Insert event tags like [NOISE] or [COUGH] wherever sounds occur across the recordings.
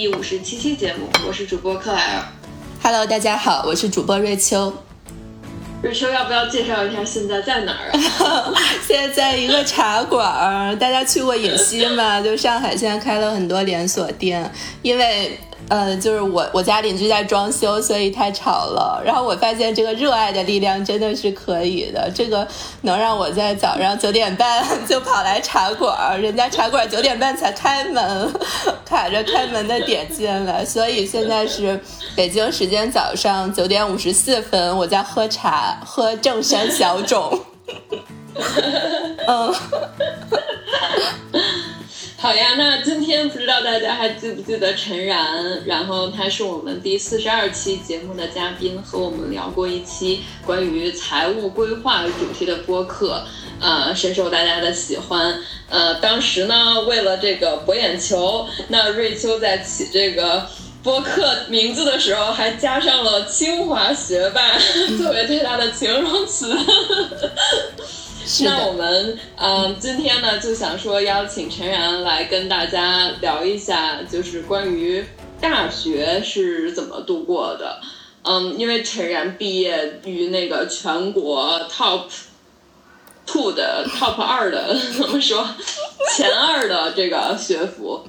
第五十七期节目，我是主播克莱尔。Hello，大家好，我是主播瑞秋。瑞秋要不要介绍一下现在在哪儿啊？[LAUGHS] 现在在一个茶馆，大家去过野溪吗？[LAUGHS] 就上海现在开了很多连锁店，因为。呃，就是我我家邻居在装修，所以太吵了。然后我发现这个热爱的力量真的是可以的，这个能让我在早上九点半 [LAUGHS] 就跑来茶馆，人家茶馆九点半才开门，卡着开门的点进来。所以现在是北京时间早上九点五十四分，我在喝茶，喝正山小种。[LAUGHS] 嗯。好呀，那今天不知道大家还记不记得陈然？然后他是我们第四十二期节目的嘉宾，和我们聊过一期关于财务规划主题的播客，呃，深受大家的喜欢。呃，当时呢，为了这个博眼球，那瑞秋在起这个播客名字的时候，还加上了“清华学霸” [LAUGHS] 作为对他的形容词。那我们嗯，今天呢就想说邀请陈然来跟大家聊一下，就是关于大学是怎么度过的。嗯，因为陈然毕业于那个全国 top two 的 top 二的 [LAUGHS] 怎么说前二的这个学府，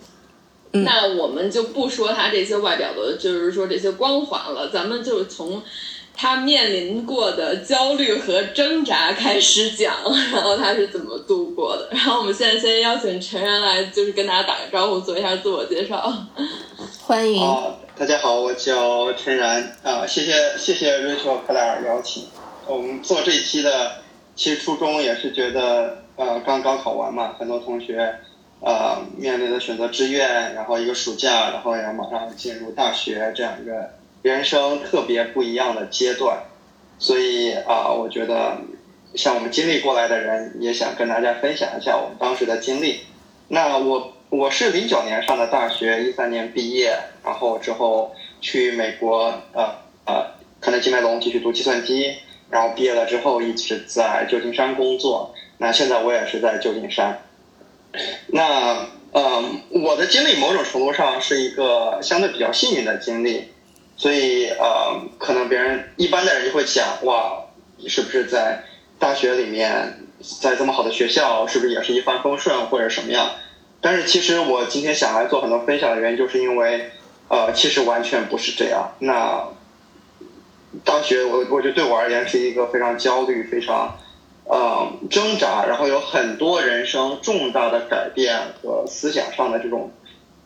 那我们就不说他这些外表的，就是说这些光环了，咱们就从。他面临过的焦虑和挣扎开始讲，[LAUGHS] 然后他是怎么度过的。然后我们现在先邀请陈然来，就是跟大家打个招呼，做一下自我介绍。欢迎。大家好，我叫陈然啊，谢谢谢谢 Rachel 克莱尔邀请。我们做这一期的，其实初衷也是觉得，呃，刚高考完嘛，很多同学，呃，面临的选择志愿，然后一个暑假，然后要马上进入大学这样一个。人生特别不一样的阶段，所以啊，我觉得像我们经历过来的人，也想跟大家分享一下我们当时的经历。那我我是零九年上的大学，一三年毕业，然后之后去美国，呃呃，肯德基麦隆继续读计算机，然后毕业了之后一直在旧金山工作。那现在我也是在旧金山。那嗯，我的经历某种程度上是一个相对比较幸运的经历。所以，呃，可能别人一般的人就会想，哇，你是不是在大学里面，在这么好的学校，是不是也是一帆风顺或者什么样？但是其实我今天想来做很多分享的原因，就是因为，呃，其实完全不是这样。那大学，我我觉得对我而言是一个非常焦虑、非常，呃，挣扎，然后有很多人生重大的改变和思想上的这种。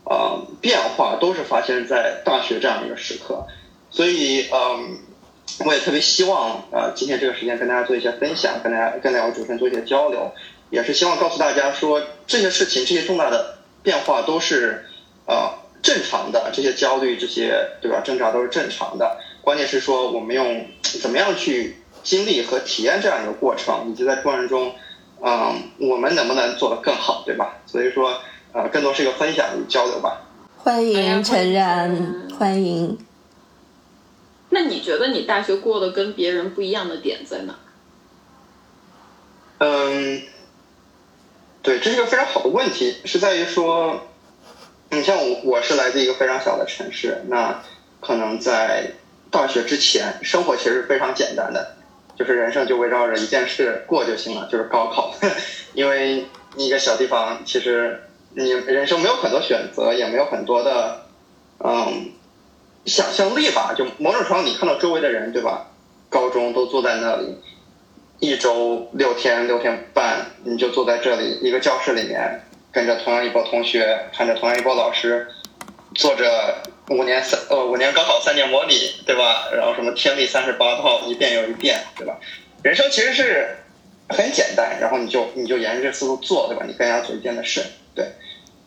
呃，变化都是发生在大学这样一个时刻，所以，嗯，我也特别希望，呃，今天这个时间跟大家做一些分享，跟大家跟两位主持人做一些交流，也是希望告诉大家说，这些事情，这些重大的变化都是，呃，正常的，这些焦虑，这些对吧，挣扎都是正常的，关键是说我们用怎么样去经历和体验这样一个过程，以及在过程中，嗯，我们能不能做得更好，对吧？所以说。啊，更多是一个分享与交流吧。欢迎陈然，欢迎。那你觉得你大学过得跟别人不一样的点在哪？嗯，对，这是个非常好的问题，是在于说，你像我，我是来自一个非常小的城市，那可能在大学之前，生活其实是非常简单的，就是人生就围绕着一件事过就行了，就是高考，[LAUGHS] 因为一个小地方其实。你人生没有很多选择，也没有很多的，嗯，想象力吧。就某种程度，你看到周围的人，对吧？高中都坐在那里，一周六天六天半，你就坐在这里一个教室里面，跟着同样一波同学，看着同样一波老师，做着五年三呃五年高考三年模拟，对吧？然后什么天地三十八套一遍又一遍，对吧？人生其实是很简单，然后你就你就沿着这思路做，对吧？你更加做一件的事，对。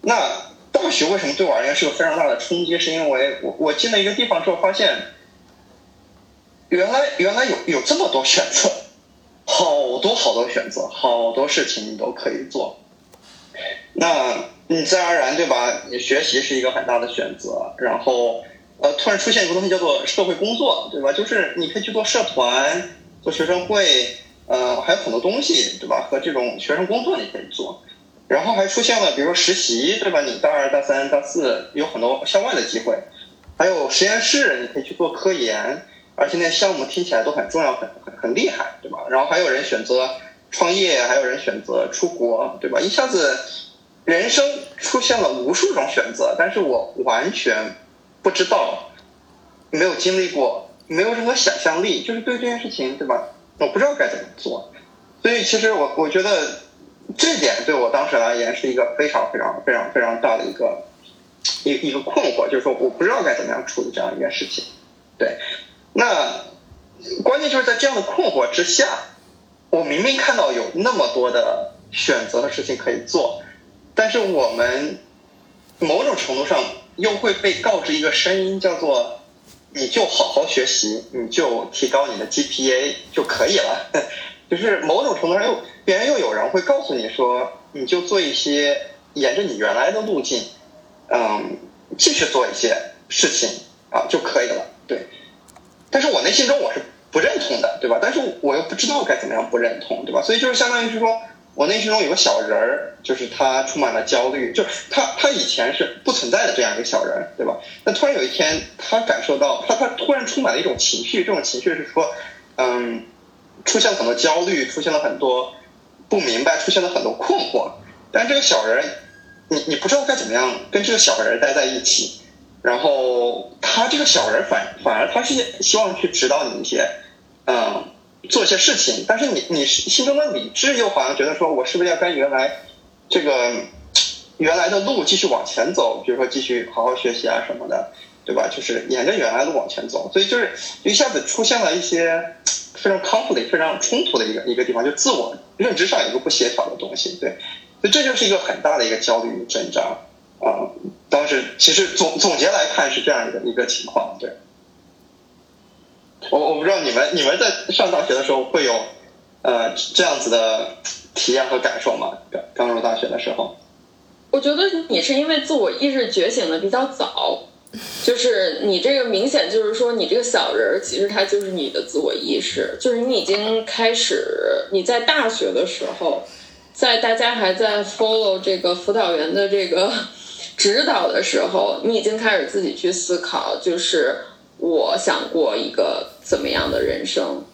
那大学为什么对我而言是个非常大的冲击？是因为我我进了一个地方之后，发现原来原来有有这么多选择，好多好多选择，好多事情你都可以做。那你自然而然对吧？你学习是一个很大的选择，然后呃，突然出现一个东西叫做社会工作，对吧？就是你可以去做社团、做学生会，呃，还有很多东西，对吧？和这种学生工作你可以做。然后还出现了比如说实习，对吧？你大二、大三、大四有很多校外的机会，还有实验室，你可以去做科研，而且那项目听起来都很重要、很很很厉害，对吧？然后还有人选择创业，还有人选择出国，对吧？一下子人生出现了无数种选择，但是我完全不知道，没有经历过，没有任何想象力，就是对这件事情，对吧？我不知道该怎么做，所以其实我我觉得。这点对我当时而言是一个非常非常非常非常大的一个一一个困惑，就是说我不知道该怎么样处理这样一件事情。对，那关键就是在这样的困惑之下，我明明看到有那么多的选择的事情可以做，但是我们某种程度上又会被告知一个声音，叫做你就好好学习，你就提高你的 GPA 就可以了。就是某种程度上又别人又有人会告诉你说，你就做一些沿着你原来的路径，嗯，继续做一些事情啊就可以了。对，但是我内心中我是不认同的，对吧？但是我又不知道该怎么样不认同，对吧？所以就是相当于是说我内心中有个小人儿，就是他充满了焦虑，就是他他以前是不存在的这样一个小人，对吧？那突然有一天他感受到，他他突然充满了一种情绪，这种情绪是说，嗯。出现了很多焦虑，出现了很多不明白，出现了很多困惑。但这个小人，你你不知道该怎么样跟这个小人待在一起。然后他这个小人反反而他是希望去指导你一些，嗯，做一些事情。但是你你心中的理智又好像觉得说，我是不是要跟原来这个原来的路继续往前走？比如说继续好好学习啊什么的，对吧？就是沿着原来的路往前走。所以就是一下子出现了一些。非常 conflict、非常冲突的一个一个地方，就自我认知上有个不协调的东西，对，所以这就是一个很大的一个焦虑与挣扎啊。当时其实总总结来看是这样一个一个情况，对。我我不知道你们你们在上大学的时候会有呃这样子的体验和感受吗？刚入大学的时候，我觉得你是因为自我意识觉醒的比较早。就是你这个明显就是说，你这个小人儿其实他就是你的自我意识，就是你已经开始你在大学的时候，在大家还在 follow 这个辅导员的这个 [LAUGHS] 指导的时候，你已经开始自己去思考，就是我想过一个怎么样的人生，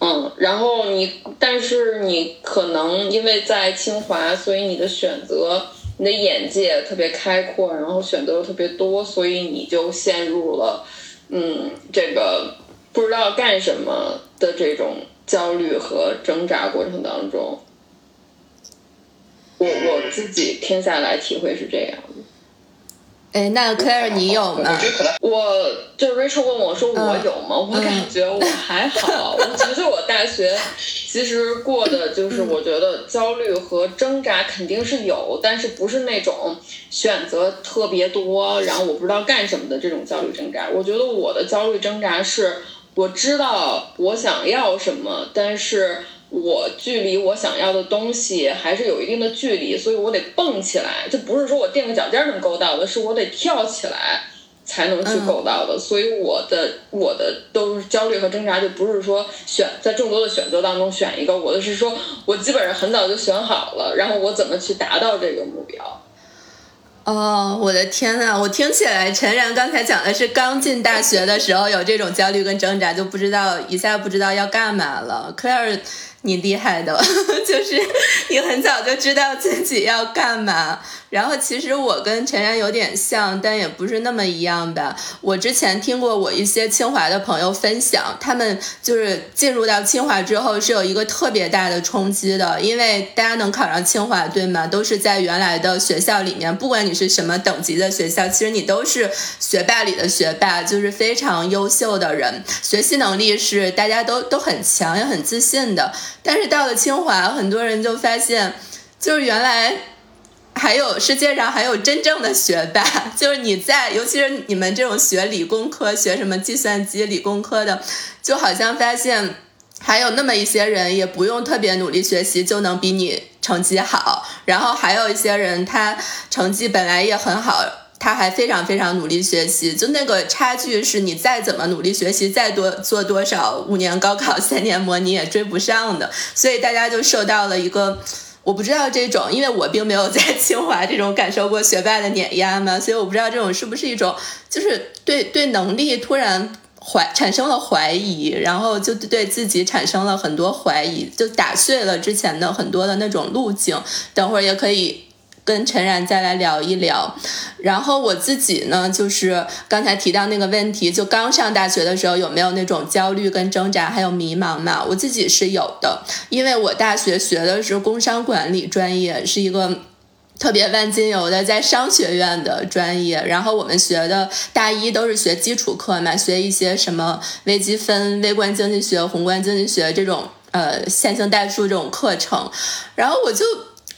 嗯，然后你但是你可能因为在清华，所以你的选择。你的眼界特别开阔，然后选择又特别多，所以你就陷入了，嗯，这个不知道干什么的这种焦虑和挣扎过程当中。我我自己听下来体会是这样的。哎，那 Claire 你有吗？我就 Rachel 问我说我有吗？我感觉我还好。[LAUGHS] 我觉得我大学其实过的就是我觉得焦虑和挣扎肯定是有，但是不是那种选择特别多，然后我不知道干什么的这种焦虑挣扎。我觉得我的焦虑挣扎是我知道我想要什么，但是。我距离我想要的东西还是有一定的距离，所以我得蹦起来，就不是说我垫个脚尖能够到的，是我得跳起来才能去够到的。所以我的我的都是焦虑和挣扎，就不是说选在众多的选择当中选一个，我的是说我基本上很早就选好了，然后我怎么去达到这个目标。哦，我的天呐！我听起来陈然刚才讲的是刚进大学的时候有这种焦虑跟挣扎，就不知道一下不知道要干嘛了。Claire。你厉害的，[LAUGHS] 就是你很早就知道自己要干嘛。然后其实我跟陈然有点像，但也不是那么一样吧。我之前听过我一些清华的朋友分享，他们就是进入到清华之后是有一个特别大的冲击的，因为大家能考上清华，对吗？都是在原来的学校里面，不管你是什么等级的学校，其实你都是学霸里的学霸，就是非常优秀的人，学习能力是大家都都很强也很自信的。但是到了清华，很多人就发现，就是原来。还有世界上还有真正的学霸，[LAUGHS] 就是你在，尤其是你们这种学理工科、学什么计算机、理工科的，就好像发现还有那么一些人，也不用特别努力学习就能比你成绩好。然后还有一些人，他成绩本来也很好，他还非常非常努力学习，就那个差距是你再怎么努力学习，再多做多少五年高考、三年模拟也追不上的。所以大家就受到了一个。我不知道这种，因为我并没有在清华这种感受过学霸的碾压嘛，所以我不知道这种是不是一种，就是对对能力突然怀产生了怀疑，然后就对自己产生了很多怀疑，就打碎了之前的很多的那种路径。等会儿也可以。跟陈然再来聊一聊，然后我自己呢，就是刚才提到那个问题，就刚上大学的时候有没有那种焦虑跟挣扎，还有迷茫嘛？我自己是有的，因为我大学学的是工商管理专业，是一个特别万金油的在商学院的专业，然后我们学的大一都是学基础课嘛，学一些什么微积分、微观经济学、宏观经济学这种呃线性代数这种课程，然后我就。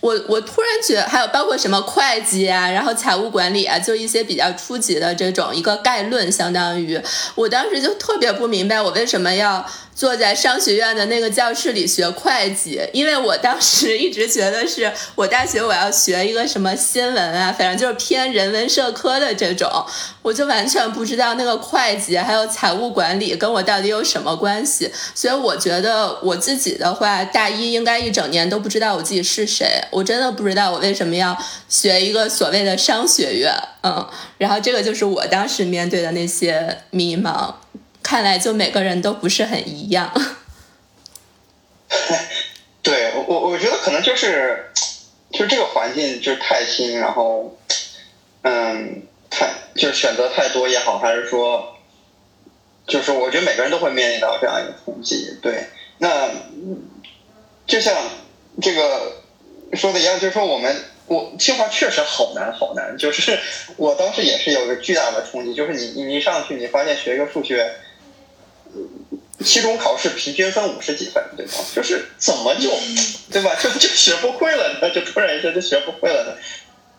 我我突然觉得，还有包括什么会计啊，然后财务管理啊，就一些比较初级的这种一个概论，相当于我当时就特别不明白，我为什么要。坐在商学院的那个教室里学会计，因为我当时一直觉得是我大学我要学一个什么新闻啊，反正就是偏人文社科的这种，我就完全不知道那个会计还有财务管理跟我到底有什么关系，所以我觉得我自己的话，大一应该一整年都不知道我自己是谁，我真的不知道我为什么要学一个所谓的商学院，嗯，然后这个就是我当时面对的那些迷茫。看来就每个人都不是很一样。[LAUGHS] 对我，我觉得可能就是，就是这个环境就是太新，然后，嗯，太就是选择太多也好，还是说，就是我觉得每个人都会面临到这样一个冲击。对，那就像这个说的一样，就是说我们我清华确实好难好难，就是我当时也是有个巨大的冲击，就是你你一上去，你发现学一个数学。期中考试平均分五十几分，对吧？就是怎么就，对吧？就就学不会了呢？就突然一下就学不会了呢？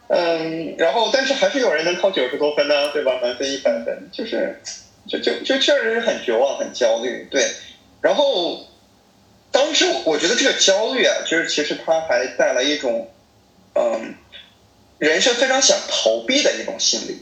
嗯，然后但是还是有人能考九十多分呢，对吧？满分一百分，就是，就就就确实是很绝望、很焦虑，对。然后当时我觉得这个焦虑啊，就是其实它还带来一种，嗯，人生非常想逃避的一种心理。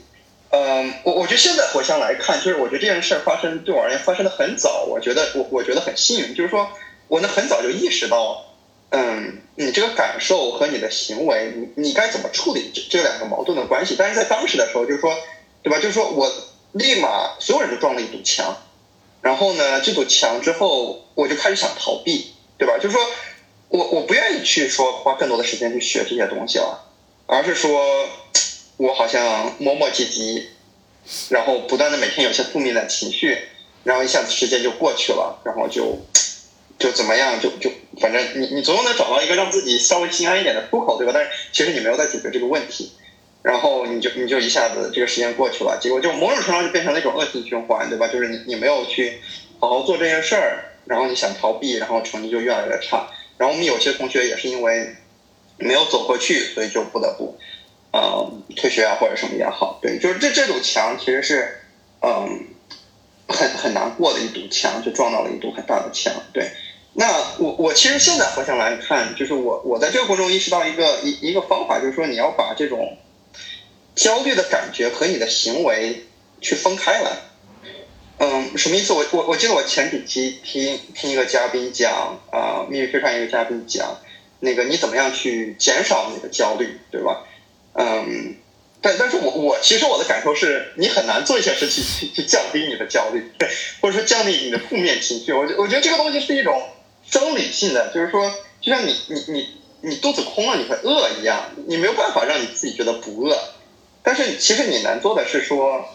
嗯，我我觉得现在回想来看，就是我觉得这件事发生对我而言发生的很早，我觉得我我觉得很幸运，就是说我能很早就意识到，嗯，你这个感受和你的行为，你你该怎么处理这这两个矛盾的关系。但是在当时的时候，就是说，对吧？就是说我立马所有人都撞了一堵墙，然后呢，这堵墙之后，我就开始想逃避，对吧？就是说我我不愿意去说花更多的时间去学这些东西了，而是说。我好像磨磨唧唧，然后不断的每天有些负面的情绪，然后一下子时间就过去了，然后就就怎么样，就就反正你你总有能找到一个让自己稍微心安一点的出口，对吧？但是其实你没有在解决这个问题，然后你就你就一下子这个时间过去了，结果就某种程度上就变成了一种恶性循环，对吧？就是你你没有去好好做这件事儿，然后你想逃避，然后成绩就越来越差。然后我们有些同学也是因为没有走过去，所以就不得不。呃，退学啊，或者什么也好，对，就是这这堵墙其实是，嗯，很很难过的一堵墙，就撞到了一堵很大的墙，对。那我我其实现在回想来看，就是我我在这个过程中意识到一个一一个方法，就是说你要把这种焦虑的感觉和你的行为去分开来。嗯，什么意思？我我我记得我前几期听听一个嘉宾讲啊，秘密飞船一个嘉宾讲，那个你怎么样去减少你的焦虑，对吧？嗯，但但是我我其实我的感受是，你很难做一些事情去去降低你的焦虑，[LAUGHS] 或者说降低你的负面情绪。我觉我觉得这个东西是一种生理性的，就是说，就像你你你你肚子空了你会饿一样，你没有办法让你自己觉得不饿。但是其实你难做的是说，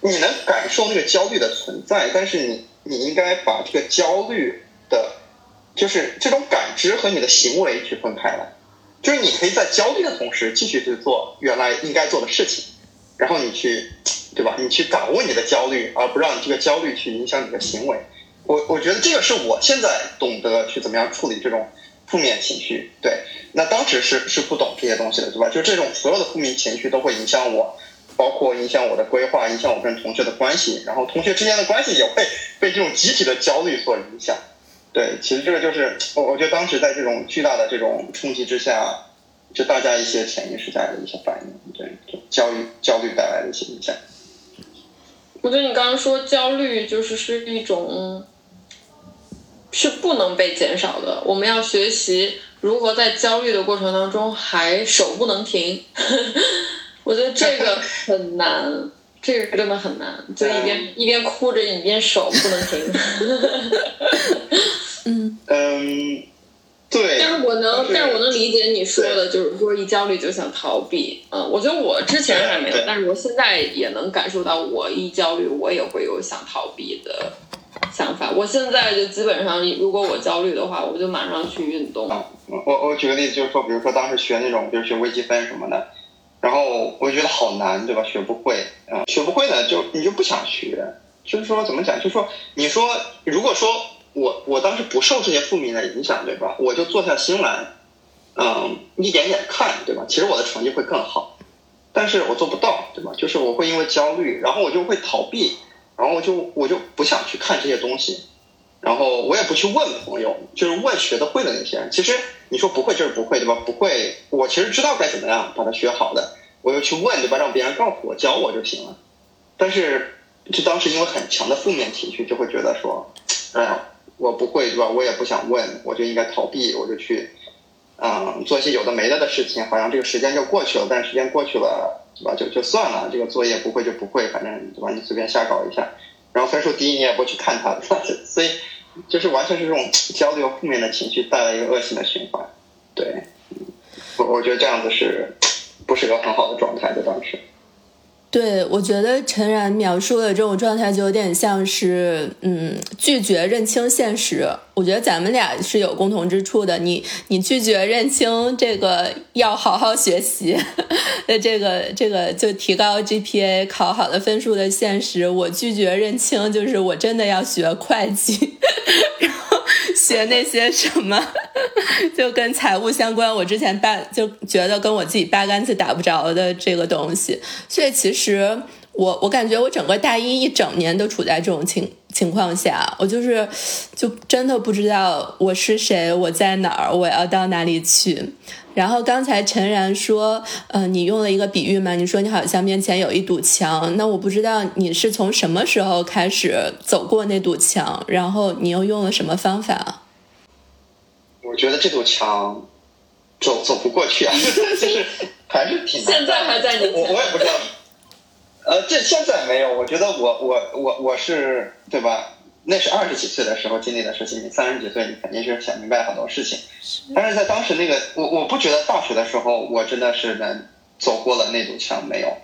你能感受那个焦虑的存在，但是你你应该把这个焦虑的，就是这种感知和你的行为去分开来。就是你可以在焦虑的同时继续去做原来应该做的事情，然后你去，对吧？你去掌握你的焦虑，而不让你这个焦虑去影响你的行为。我我觉得这个是我现在懂得去怎么样处理这种负面情绪。对，那当时是是不懂这些东西的，对吧？就这种所有的负面情绪都会影响我，包括影响我的规划，影响我跟同学的关系，然后同学之间的关系也会被这种集体的焦虑所影响。对，其实这个就是我，我觉得当时在这种巨大的这种冲击之下，就大家一些潜意识带来的一些反应，对，焦虑焦虑带来的一些影响。我觉得你刚刚说焦虑就是是一种是不能被减少的，我们要学习如何在焦虑的过程当中还手不能停。[LAUGHS] 我觉得这个很难，这个真的很难，就一边一边哭着，一边手不能停。[LAUGHS] 嗯嗯，对。但是我能，但但是我能理解你说的，就是说一焦虑就想逃避。嗯，我觉得我之前还没有，但是我现在也能感受到，我一焦虑，我也会有想逃避的想法。我现在就基本上，如果我焦虑的话，我就马上去运动。啊，我我举个例子，就是说，比如说当时学那种，比如学微积分什么的，然后我就觉得好难，对吧？学不会，啊、学不会呢，就你就不想学。就是说，怎么讲？就是说，你说，如果说我我当时不受这些负面的影响，对吧？我就坐下心来，嗯，一点点看，对吧？其实我的成绩会更好，但是我做不到，对吧？就是我会因为焦虑，然后我就会逃避，然后我就我就不想去看这些东西，然后我也不去问朋友，就是问学得会的那些人。其实你说不会就是不会，对吧？不会，我其实知道该怎么样把它学好的，我就去问，对吧？让别人告诉我，教我就行了。但是就当时因为很强的负面情绪，就会觉得说，哎呀，我不会，对吧？我也不想问，我就应该逃避，我就去，嗯，做一些有的没的的事情，好像这个时间就过去了。但时间过去了，对吧？就就算了，这个作业不会就不会，反正对吧？你随便瞎搞一下，然后分数低你也不去看他，[LAUGHS] 所以就是完全是这种焦虑和负面的情绪带来一个恶性的循环。对，我我觉得这样子是不是个很好的状态？的当时。对，我觉得陈然描述的这种状态就有点像是，嗯，拒绝认清现实。我觉得咱们俩是有共同之处的。你你拒绝认清这个要好好学习，的，这个这个就提高 GPA 考好的分数的现实。我拒绝认清，就是我真的要学会计，学那些什么就跟财务相关，我之前八就觉得跟我自己八竿子打不着的这个东西。所以其实我我感觉我整个大一一整年都处在这种情情况下，我就是就真的不知道我是谁，我在哪儿，我要到哪里去。然后刚才陈然说，嗯、呃，你用了一个比喻嘛，你说你好像面前有一堵墙，那我不知道你是从什么时候开始走过那堵墙，然后你又用了什么方法？我觉得这堵墙走走不过去啊，[LAUGHS] 就是还是挺难的。现在还在你我我也不知道。呃，这现在没有，我觉得我我我我是对吧？那是二十几岁的时候经历的事情，你三十几岁你肯定是想明白很多事情。但是在当时那个，我我不觉得大学的时候我真的是能走过了那堵墙，没有。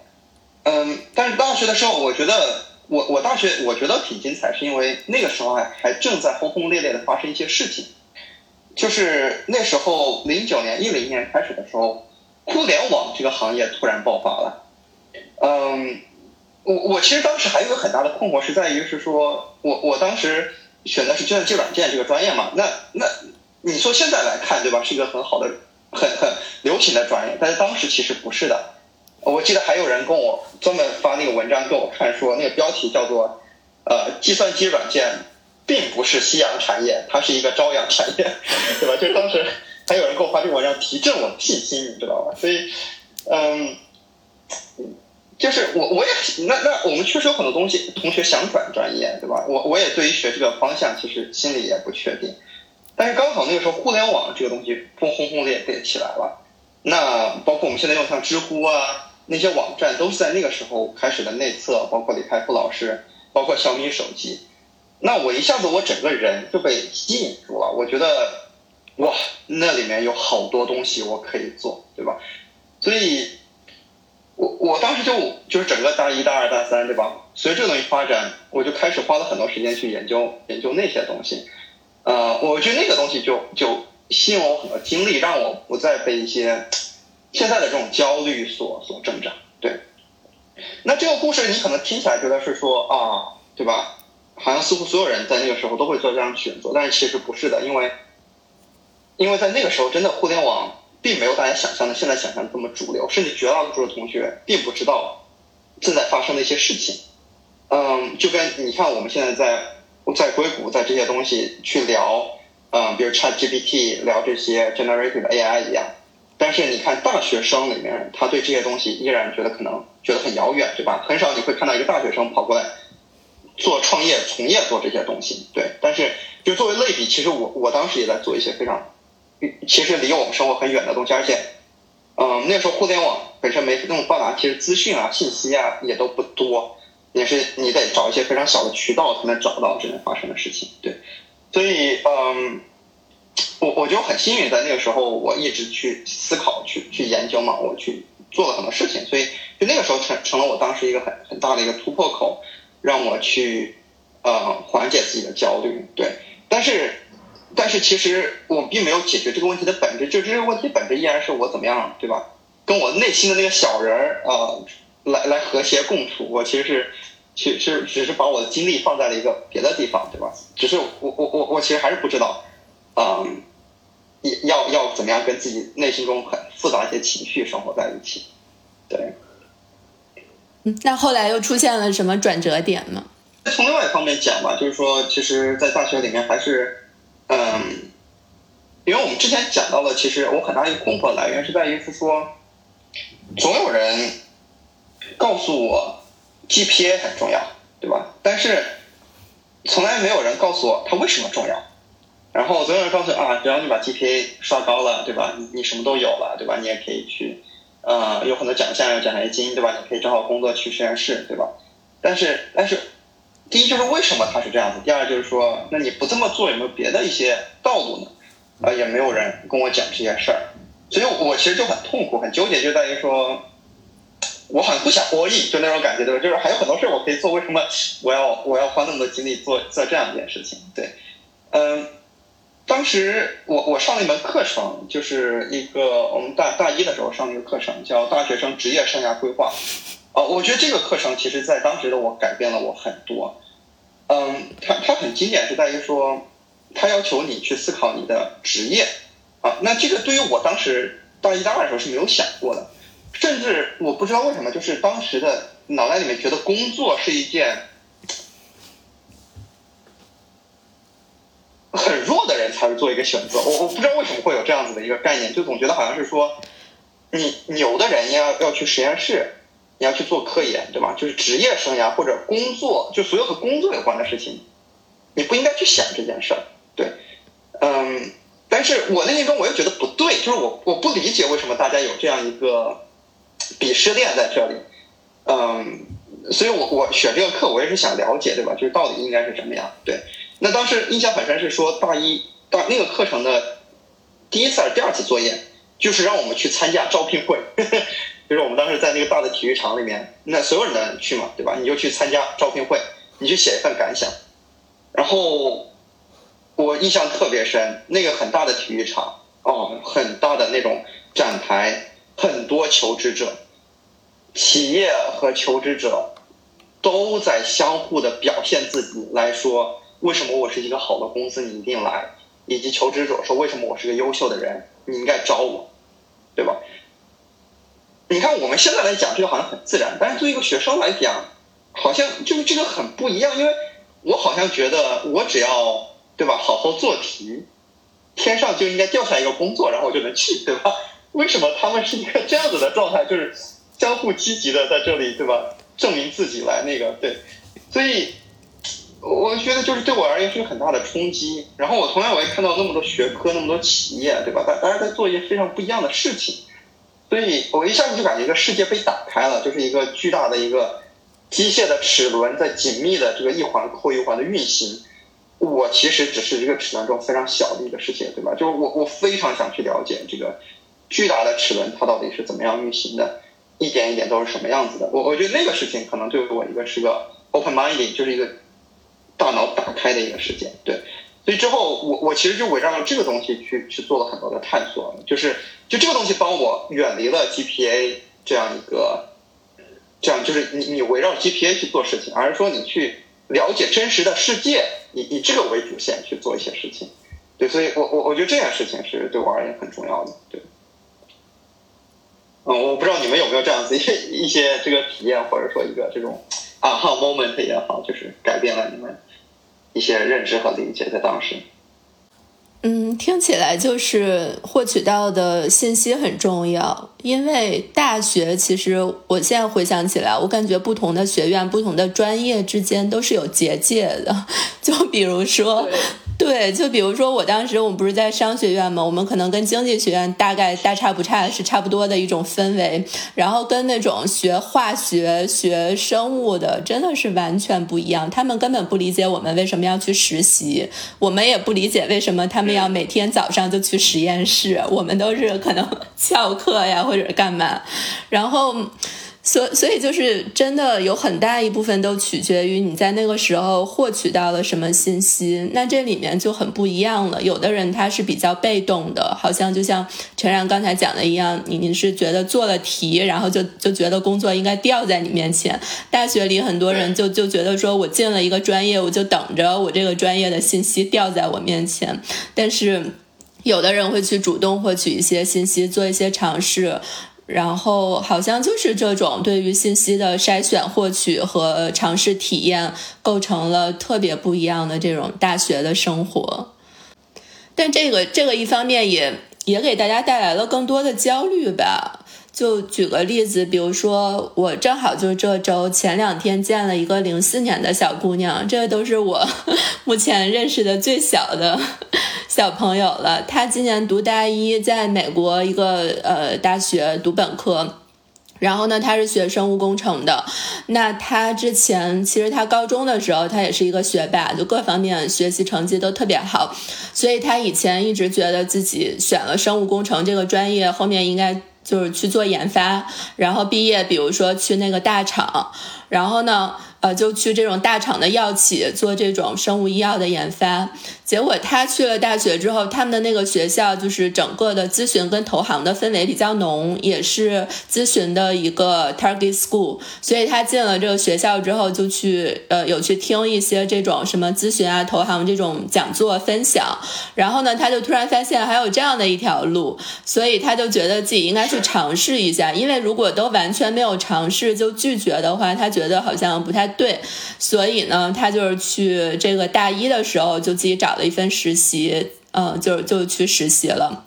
嗯，但是大学的时候，我觉得我我大学我觉得挺精彩，是因为那个时候还还正在轰轰烈烈的发生一些事情，就是那时候零九年一零年开始的时候，互联网这个行业突然爆发了。嗯。我我其实当时还有一个很大的困惑是在于是说我我当时选的是计算机软件这个专业嘛，那那你说现在来看对吧，是一个很好的很很流行的专业，但是当时其实不是的。我记得还有人跟我专门发那个文章给我看，说那个标题叫做呃计算机软件并不是夕阳产业，它是一个朝阳产业，[LAUGHS] 对吧？就当时还有人给我发这个文章提振我的信心，你知道吧？所以嗯。就是我我也那那我们确实有很多东西，同学想转专业，对吧？我我也对于学这个方向其实心里也不确定，但是刚好那个时候互联网这个东西轰轰轰烈烈起来了，那包括我们现在用像知乎啊那些网站都是在那个时候开始的内测，包括李开复老师，包括小米手机，那我一下子我整个人就被吸引住了，我觉得哇那里面有好多东西我可以做，对吧？所以。我我当时就就是整个大一大二大三对吧？随着这东西发展，我就开始花了很多时间去研究研究那些东西。呃，我觉得那个东西就就吸引我很多精力，让我不再被一些现在的这种焦虑所所挣扎。对。那这个故事你可能听起来觉得是说啊，对吧？好像似乎所有人在那个时候都会做这样的选择，但是其实不是的，因为因为在那个时候真的互联网。并没有大家想象的现在想象的这么主流，甚至绝大多数的同学并不知道正在发生的一些事情。嗯，就跟你看我们现在在在硅谷在这些东西去聊，嗯，比如 Chat GPT 聊这些 generative AI 一样。但是你看大学生里面，他对这些东西依然觉得可能觉得很遥远，对吧？很少你会看到一个大学生跑过来做创业、从业做这些东西。对，但是就作为类比，其实我我当时也在做一些非常。其实离我们生活很远的东西，而且，嗯，那时候互联网本身没那么发达，其实资讯啊、信息啊也都不多，也是你得找一些非常小的渠道才能找到真正发生的事情。对，所以，嗯，我我就很幸运，在那个时候我一直去思考、去去研究嘛，我去做了很多事情，所以就那个时候成成了我当时一个很很大的一个突破口，让我去呃缓解自己的焦虑。对，但是。但是其实我并没有解决这个问题的本质，就这个问题本质依然是我怎么样，对吧？跟我内心的那个小人儿啊，来来和谐共处。我其实是，其实只是把我的精力放在了一个别的地方，对吧？只是我我我我其实还是不知道，嗯，要要怎么样跟自己内心中很复杂一些情绪生活在一起，对。嗯，那后来又出现了什么转折点呢？从另外一方面讲吧，就是说，其实，在大学里面还是。嗯，因为我们之前讲到了，其实我很大一个困惑来源是在于是说，总有人告诉我 GPA 很重要，对吧？但是从来没有人告诉我它为什么重要。然后总有人告诉啊，只要你把 GPA 刷高了，对吧？你你什么都有了，对吧？你也可以去，呃，有很多奖项，有奖学金，对吧？你可以找好工作去实验室，对吧？但是但是。第一就是为什么他是这样子，第二就是说，那你不这么做有没有别的一些道路呢？啊，也没有人跟我讲这件事儿，所以我其实就很痛苦、很纠结，就在于说，我很不想播艺，就那种感觉，对吧？就是还有很多事儿我可以做，为什么我要我要花那么多精力做做这样一件事情？对，嗯，当时我我上了一门课程，就是一个我们大大一的时候上的一个课程，叫大学生职业生涯规划。哦，我觉得这个课程其实，在当时的我改变了我很多。嗯，它它很经典，是在于说，它要求你去思考你的职业。啊，那这个对于我当时大一、大二的时候是没有想过的，甚至我不知道为什么，就是当时的脑袋里面觉得工作是一件很弱的人才会做一个选择。我我不知道为什么会有这样子的一个概念，就总觉得好像是说，你牛的人要要去实验室。你要去做科研，对吧？就是职业生涯或者工作，就所有和工作有关的事情，你不应该去想这件事儿，对，嗯。但是我内心中我又觉得不对，就是我我不理解为什么大家有这样一个鄙视链在这里，嗯。所以我我选这个课，我也是想了解，对吧？就是到底应该是什么样？对。那当时印象很深是说大一大那个课程的第一次还是第二次作业，就是让我们去参加招聘会。[LAUGHS] 就是我们当时在那个大的体育场里面，那所有人都去嘛，对吧？你就去参加招聘会，你去写一份感想。然后我印象特别深，那个很大的体育场，哦，很大的那种展台，很多求职者，企业和求职者都在相互的表现自己，来说为什么我是一个好的公司，你一定来；以及求职者说为什么我是个优秀的人，你应该招我，对吧？你看，我们现在来讲这个好像很自然，但是作为一个学生来讲，好像就是这个很不一样。因为我好像觉得，我只要对吧，好好做题，天上就应该掉下一个工作，然后我就能去，对吧？为什么他们是一个这样子的状态？就是相互积极的在这里，对吧？证明自己来那个对，所以我觉得就是对我而言是个很大的冲击。然后我同样我也看到那么多学科，那么多企业，对吧？大大家在做一些非常不一样的事情。所以我一下子就感觉一个世界被打开了，就是一个巨大的一个机械的齿轮在紧密的这个一环扣一环的运行。我其实只是这个齿轮中非常小的一个世界，对吧？就是我我非常想去了解这个巨大的齿轮它到底是怎么样运行的，一点一点都是什么样子的。我我觉得那个事情可能对我一个是个 open minded，就是一个大脑打开的一个事件，对。所以之后，我我其实就围绕着这个东西去去做了很多的探索，就是就这个东西帮我远离了 GPA 这样一个，这样就是你你围绕 GPA 去做事情，而是说你去了解真实的世界，以以这个为主线去做一些事情。对，所以我我我觉得这件事情是对我而言很重要的。对，嗯，我不知道你们有没有这样子一些一些这个体验，或者说一个这种啊哈 moment 也好，就是改变了你们。一些认知和理解在当时，嗯，听起来就是获取到的信息很重要。因为大学其实我现在回想起来，我感觉不同的学院、不同的专业之间都是有结界的。[LAUGHS] 就比如说，对，就比如说我当时我们不是在商学院嘛，我们可能跟经济学院大概大差不差是差不多的一种氛围，然后跟那种学化学、学生物的真的是完全不一样。他们根本不理解我们为什么要去实习，我们也不理解为什么他们要每天早上就去实验室，我们都是可能 [LAUGHS] 翘课呀或者干嘛，然后。所所以就是真的有很大一部分都取决于你在那个时候获取到了什么信息，那这里面就很不一样了。有的人他是比较被动的，好像就像陈然刚才讲的一样，你你是觉得做了题，然后就就觉得工作应该掉在你面前。大学里很多人就就觉得说我进了一个专业，我就等着我这个专业的信息掉在我面前。但是有的人会去主动获取一些信息，做一些尝试。然后好像就是这种对于信息的筛选、获取和尝试体验，构成了特别不一样的这种大学的生活。但这个这个一方面也也给大家带来了更多的焦虑吧。就举个例子，比如说我正好就这周前两天见了一个零四年的小姑娘，这都是我 [LAUGHS] 目前认识的最小的小朋友了。他今年读大一，在美国一个呃大学读本科，然后呢，他是学生物工程的。那他之前其实他高中的时候，他也是一个学霸，就各方面学习成绩都特别好，所以他以前一直觉得自己选了生物工程这个专业，后面应该。就是去做研发，然后毕业，比如说去那个大厂，然后呢。呃，就去这种大厂的药企做这种生物医药的研发。结果他去了大学之后，他们的那个学校就是整个的咨询跟投行的氛围比较浓，也是咨询的一个 target school。所以他进了这个学校之后，就去呃有去听一些这种什么咨询啊、投行这种讲座分享。然后呢，他就突然发现还有这样的一条路，所以他就觉得自己应该去尝试一下。因为如果都完全没有尝试就拒绝的话，他觉得好像不太。对，所以呢，他就是去这个大一的时候就自己找一份实习，嗯，就就去实习了。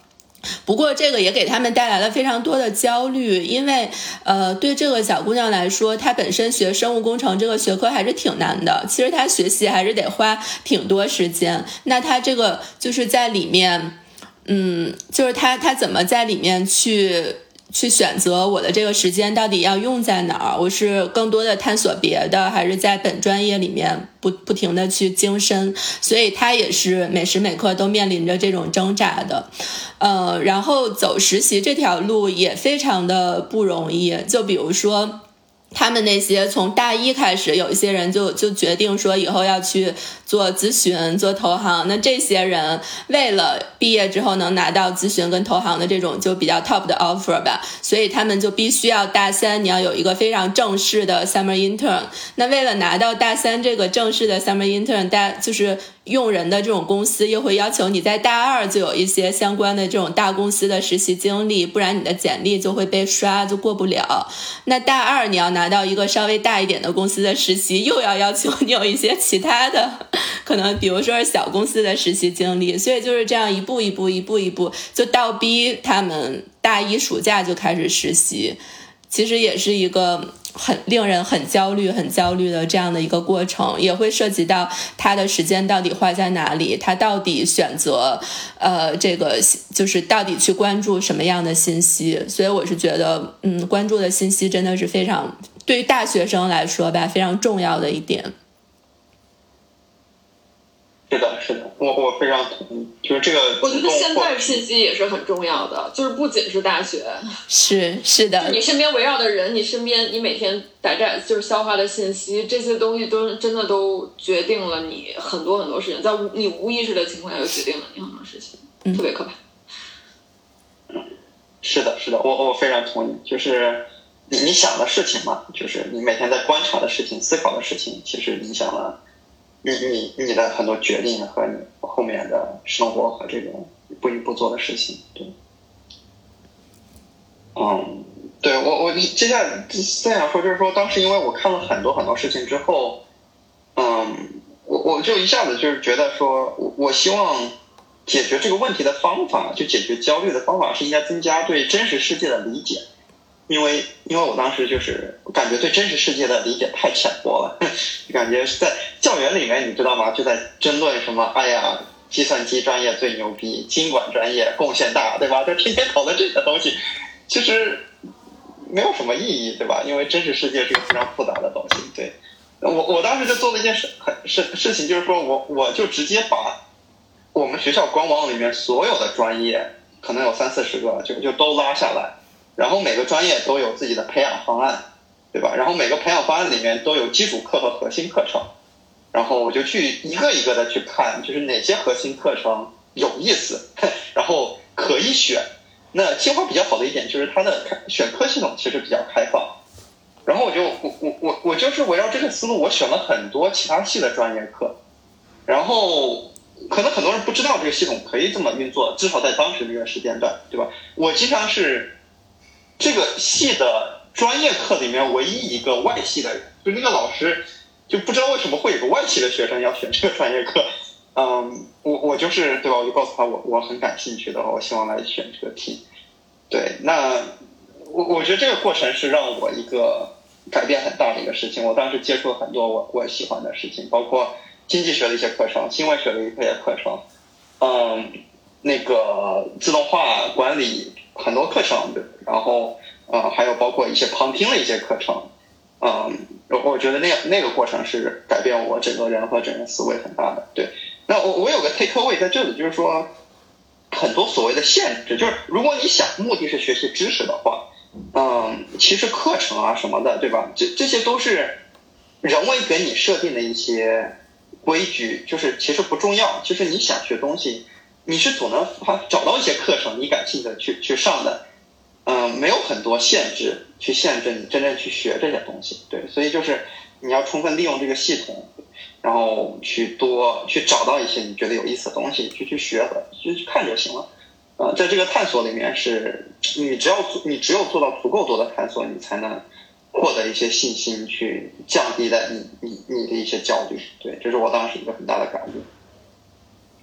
不过这个也给他们带来了非常多的焦虑，因为呃，对这个小姑娘来说，她本身学生物工程这个学科还是挺难的，其实她学习还是得花挺多时间。那她这个就是在里面，嗯，就是她她怎么在里面去？去选择我的这个时间到底要用在哪儿？我是更多的探索别的，还是在本专业里面不不停的去精深？所以他也是每时每刻都面临着这种挣扎的，呃，然后走实习这条路也非常的不容易。就比如说。他们那些从大一开始，有一些人就就决定说以后要去做咨询、做投行。那这些人为了毕业之后能拿到咨询跟投行的这种就比较 top 的 offer 吧，所以他们就必须要大三你要有一个非常正式的 summer intern。那为了拿到大三这个正式的 summer intern，大就是。用人的这种公司又会要求你在大二就有一些相关的这种大公司的实习经历，不然你的简历就会被刷，就过不了。那大二你要拿到一个稍微大一点的公司的实习，又要要求你有一些其他的，可能比如说是小公司的实习经历。所以就是这样一步一步、一步一步，就倒逼他们大一暑假就开始实习。其实也是一个。很令人很焦虑、很焦虑的这样的一个过程，也会涉及到他的时间到底花在哪里，他到底选择，呃，这个就是到底去关注什么样的信息。所以我是觉得，嗯，关注的信息真的是非常对于大学生来说吧，非常重要的一点。是的，是的，我我非常同意，就是这个。我觉得现在信息也是很重要的，就是不仅是大学，[LAUGHS] 是是的，你身边围绕的人，你身边你每天大概就是消化的信息，这些东西都真的都决定了你很多很多事情，在你无意识的情况下就决定了你很多事情，特别可怕。嗯，是的，是的，我我非常同意，就是你你想的事情嘛，就是你每天在观察的事情、思考的事情，其实影响了。你你你的很多决定和你后面的生活和这种一步一步做的事情，对，嗯，对我我接下来再想说就是说，当时因为我看了很多很多事情之后，嗯，我我就一下子就是觉得说，我我希望解决这个问题的方法，就解决焦虑的方法是应该增加对真实世界的理解。因为，因为我当时就是感觉对真实世界的理解太浅薄了，[LAUGHS] 感觉在校园里面，你知道吗？就在争论什么，哎呀，计算机专业最牛逼，经管专业贡献大，对吧？就天天讨论这些东西，其实没有什么意义，对吧？因为真实世界是一个非常复杂的东西。对，我我当时就做了一件事，很事事情，就是说我我就直接把我们学校官网里面所有的专业，可能有三四十个，就就都拉下来，然后每个专业都有自己的培养方案，对吧？然后每个培养方案里面都有基础课和核心课程。然后我就去一个一个的去看，就是哪些核心课程有意思，[LAUGHS] 然后可以选。那清华比较好的一点就是它的选课系统其实比较开放。然后我就我我我我就是围绕这个思路，我选了很多其他系的专业课。然后可能很多人不知道这个系统可以这么运作，至少在当时那个时间段，对吧？我经常是这个系的专业课里面唯一一个外系的人，就那个老师。就不知道为什么会有个外系的学生要选这个专业课，[LAUGHS] 嗯，我我就是对吧？我就告诉他我我很感兴趣的，我希望来选这个题。对，那我我觉得这个过程是让我一个改变很大的一个事情。我当时接触了很多我我喜欢的事情，包括经济学的一些课程、新闻学的一些课程，嗯，那个自动化管理很多课程，对然后呃还有包括一些旁听的一些课程。嗯，我我觉得那那个过程是改变我整个人和整个思维很大的。对，那我我有个 take away 在这里，就是说很多所谓的限制，就是如果你想目的是学习知识的话，嗯，其实课程啊什么的，对吧？这这些都是人为给你设定的一些规矩，就是其实不重要。就是你想学东西，你是总能找到一些课程，你感兴趣的去去上的。嗯，没有很多限制去限制你真正去学这些东西，对，所以就是你要充分利用这个系统，然后去多去找到一些你觉得有意思的东西，去去学和去去看就行了。呃，在这个探索里面，是你只要你只有做到足够多的探索，你才能获得一些信心，去降低的你你你的一些焦虑。对，这是我当时一个很大的感悟。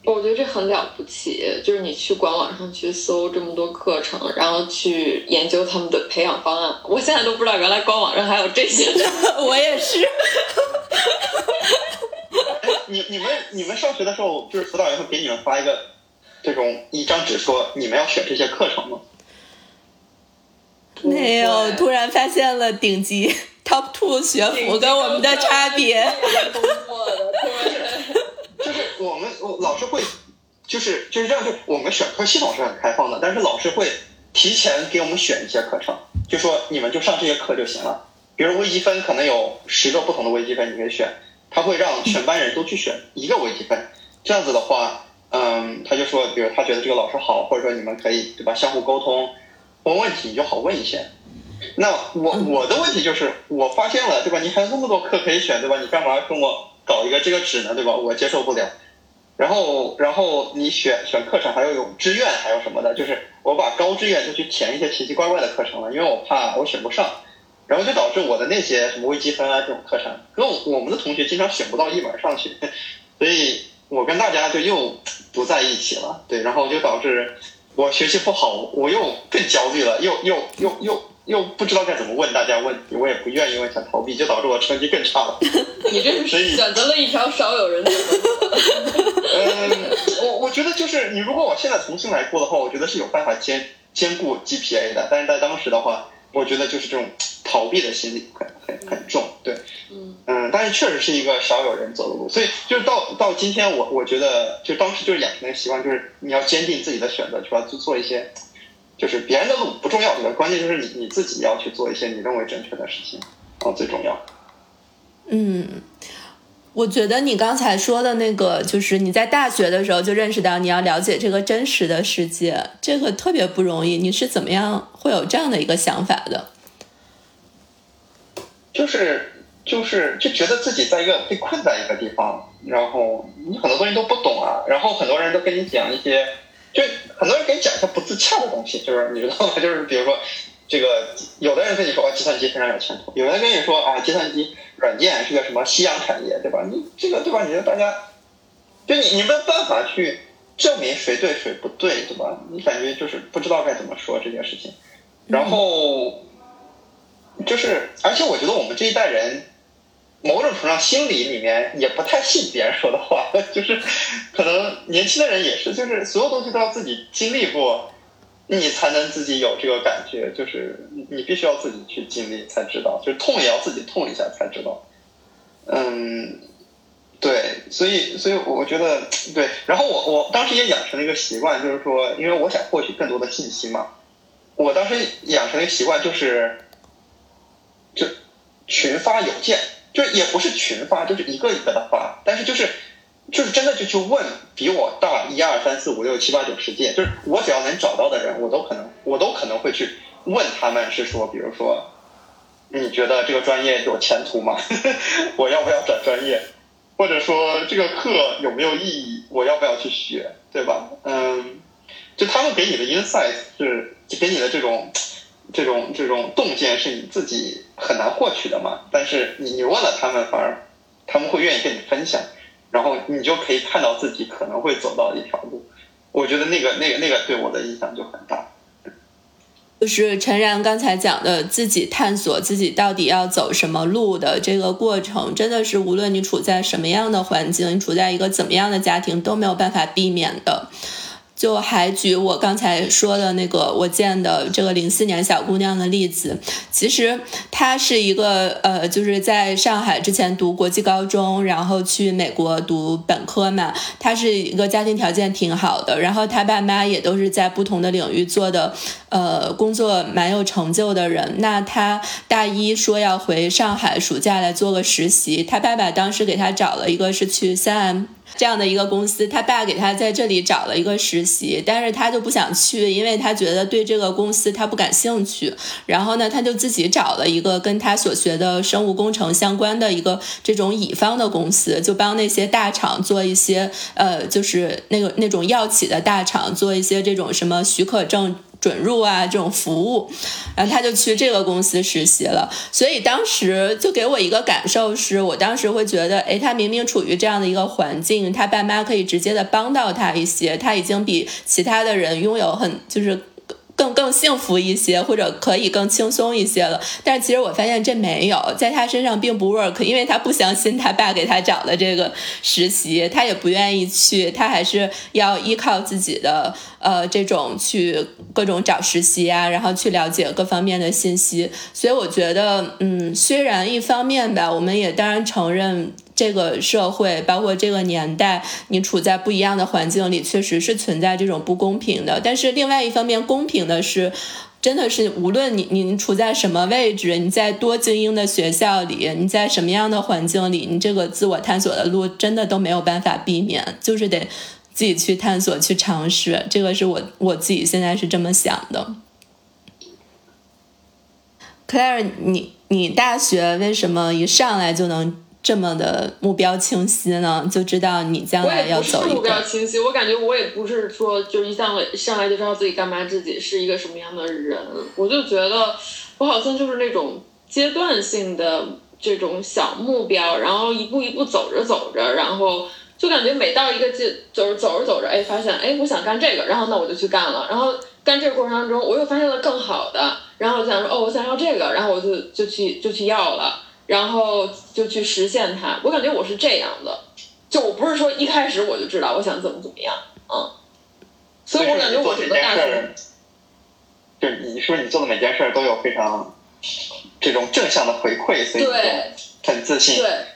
我觉得这很了不起，就是你去官网上去搜这么多课程，然后去研究他们的培养方案。我现在都不知道原来官网上还有这些，[LAUGHS] 我也是。[LAUGHS] 你你们你们上学的时候，就是辅导员会给你们发一个这种一张纸，说你们要选这些课程吗？没有，突然发现了顶级 [LAUGHS] top two 学府跟我们的差别。我们我老师会，就是就是这样，就我们选课系统是很开放的，但是老师会提前给我们选一些课程，就说你们就上这些课就行了。比如微积分可能有十个不同的微积分你可以选，他会让全班人都去选一个微积分。这样子的话，嗯，他就说，比如他觉得这个老师好，或者说你们可以对吧，相互沟通，问问题你就好问一些。那我我的问题就是，我发现了对吧？你还有那么多课可以选对吧？你干嘛跟我？搞一个这个纸呢，对吧？我接受不了。然后，然后你选选课程，还要有志愿，还有什么的？就是我把高志愿就去填一些奇奇怪怪的课程了，因为我怕我选不上。然后就导致我的那些什么微积分啊这种课程，跟我们的同学经常选不到一门上去，[LAUGHS] 所以我跟大家就又不在一起了。对，然后就导致我学习不好，我又更焦虑了，又又又又。又不知道该怎么问大家问题，我也不愿意问，想逃避，就导致我成绩更差了。[LAUGHS] 你这是选择了一条少有人的路。[LAUGHS] 嗯，我我觉得就是你，如果我现在重新来过的话，我觉得是有办法兼兼顾 GPA 的。但是在当时的话，我觉得就是这种逃避的心理很很很重。对，嗯嗯，但是确实是一个少有人走的路。所以就是到到今天，我我觉得就当时就是养成的习惯，就是你要坚定自己的选择，去吧？做做一些。就是别人的路不重要，对吧？关键就是你你自己要去做一些你认为正确的事情，啊，最重要。嗯，我觉得你刚才说的那个，就是你在大学的时候就认识到你要了解这个真实的世界，这个特别不容易。你是怎么样会有这样的一个想法的？就是就是就觉得自己在一个被困在一个地方，然后你很多东西都不懂啊，然后很多人都跟你讲一些。就很多人给你讲一些不自洽的东西，就是你知道吗？就是比如说，这个有的人跟你说啊，计算机非常有前途；有人跟你说啊，计算机软件是个什么夕阳产业，对吧？你这个对吧？你说大家，就你你没有办法去证明谁对谁不对，对吧？你感觉就是不知道该怎么说这件事情。然后，就是而且我觉得我们这一代人，某种程度上心理里面也不太信别人说的话，[LAUGHS] 就是可能年轻的人也是，就是所有东西都要自己经历过，你才能自己有这个感觉，就是你必须要自己去经历才知道，就是痛也要自己痛一下才知道。嗯，对，所以所以我觉得对，然后我我当时也养成了一个习惯，就是说，因为我想获取更多的信息嘛，我当时养成了一个习惯，就是就群发邮件。就也不是群发，就是一个一个的发，但是就是就是真的就去问比我大一二三四五六七八九十届，就是我只要能找到的人，我都可能我都可能会去问他们，是说比如说你觉得这个专业有前途吗？[LAUGHS] 我要不要转专业？或者说这个课有没有意义？我要不要去学？对吧？嗯，就他们给你的 insight 是给你的这种。这种这种洞见是你自己很难获取的嘛？但是你你问了他们，反而他们会愿意跟你分享，然后你就可以看到自己可能会走到一条路。我觉得那个那个那个对我的影响就很大。就是陈然刚才讲的，自己探索自己到底要走什么路的这个过程，真的是无论你处在什么样的环境，你处在一个怎么样的家庭，都没有办法避免的。就还举我刚才说的那个我见的这个零四年小姑娘的例子，其实她是一个呃，就是在上海之前读国际高中，然后去美国读本科嘛。她是一个家庭条件挺好的，然后她爸妈也都是在不同的领域做的呃工作蛮有成就的人。那她大一说要回上海暑假来做个实习，她爸爸当时给她找了一个是去三 M。这样的一个公司，他爸给他在这里找了一个实习，但是他就不想去，因为他觉得对这个公司他不感兴趣。然后呢，他就自己找了一个跟他所学的生物工程相关的一个这种乙方的公司，就帮那些大厂做一些呃，就是那个那种药企的大厂做一些这种什么许可证。准入啊，这种服务，然后他就去这个公司实习了。所以当时就给我一个感受是，我当时会觉得，哎，他明明处于这样的一个环境，他爸妈可以直接的帮到他一些，他已经比其他的人拥有很就是。更更幸福一些，或者可以更轻松一些了。但是其实我发现这没有，在他身上并不 work，因为他不相信他爸给他找的这个实习，他也不愿意去，他还是要依靠自己的呃这种去各种找实习啊，然后去了解各方面的信息。所以我觉得，嗯，虽然一方面吧，我们也当然承认。这个社会，包括这个年代，你处在不一样的环境里，确实是存在这种不公平的。但是另外一方面，公平的是，真的是无论你你处在什么位置，你在多精英的学校里，你在什么样的环境里，你这个自我探索的路真的都没有办法避免，就是得自己去探索、去尝试。这个是我我自己现在是这么想的。Claire，你你大学为什么一上来就能？这么的目标清晰呢，就知道你将来要走一个。目标清晰，我感觉我也不是说就一上来上来就知道自己干嘛，自己是一个什么样的人。我就觉得我好像就是那种阶段性的这种小目标，然后一步一步走着走着，然后就感觉每到一个阶，走着走着走着，哎，发现哎，我想干这个，然后那我就去干了。然后干这个过程当中，我又发现了更好的，然后我想说哦，我想要这个，然后我就就去就去要了。然后就去实现它，我感觉我是这样的，就我不是说一开始我就知道我想怎么怎么样，嗯，所以我感觉我这件事儿，就你说你做的每件事儿都有非常这种正向的回馈，所以很自信。对，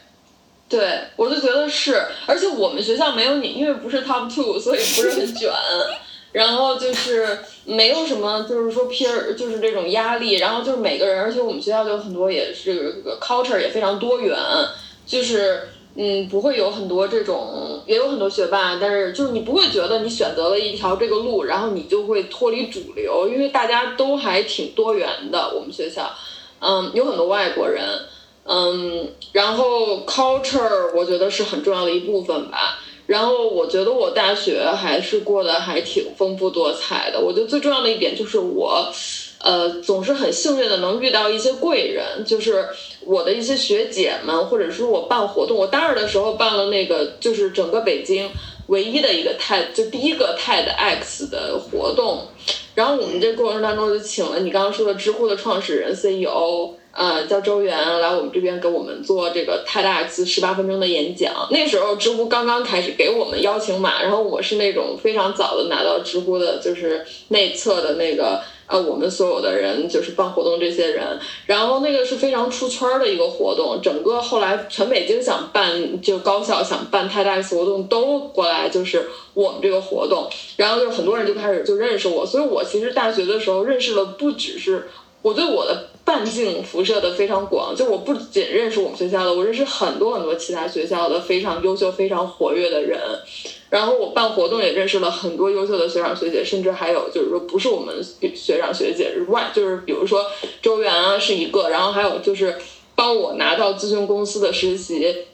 对我就觉得是，而且我们学校没有你，因为不是 top two，所以不是很卷。然后就是没有什么，就是说 peer 就是这种压力，然后就是每个人，而且我们学校就很多也是这个 culture 也非常多元，就是嗯不会有很多这种，也有很多学霸，但是就是你不会觉得你选择了一条这个路，然后你就会脱离主流，因为大家都还挺多元的，我们学校，嗯有很多外国人，嗯然后 culture 我觉得是很重要的一部分吧。然后我觉得我大学还是过得还挺丰富多彩的。我觉得最重要的一点就是我，呃，总是很幸运的能遇到一些贵人，就是我的一些学姐们，或者是我办活动。我大二的时候办了那个，就是整个北京唯一的一个 TED，就第一个 TEDx 的活动。然后我们这过程当中就请了你刚刚说的知乎的创始人 CEO。呃，叫周元来我们这边给我们做这个 TEDx 十八分钟的演讲。那时候知乎刚刚开始给我们邀请码，然后我是那种非常早的拿到知乎的，就是内测的那个。呃，我们所有的人就是办活动这些人，然后那个是非常出圈的一个活动，整个后来全北京想办就高校想办 TEDx 活动都过来，就是我们这个活动，然后就很多人就开始就认识我，所以我其实大学的时候认识了不只是我对我的半径辐射的非常广，就我不仅认识我们学校的，我认识很多很多其他学校的非常优秀、非常活跃的人。然后我办活动也认识了很多优秀的学长学姐，甚至还有就是说不是我们学长学姐之外，就是比如说周元啊是一个，然后还有就是帮我拿到咨询公司的实习，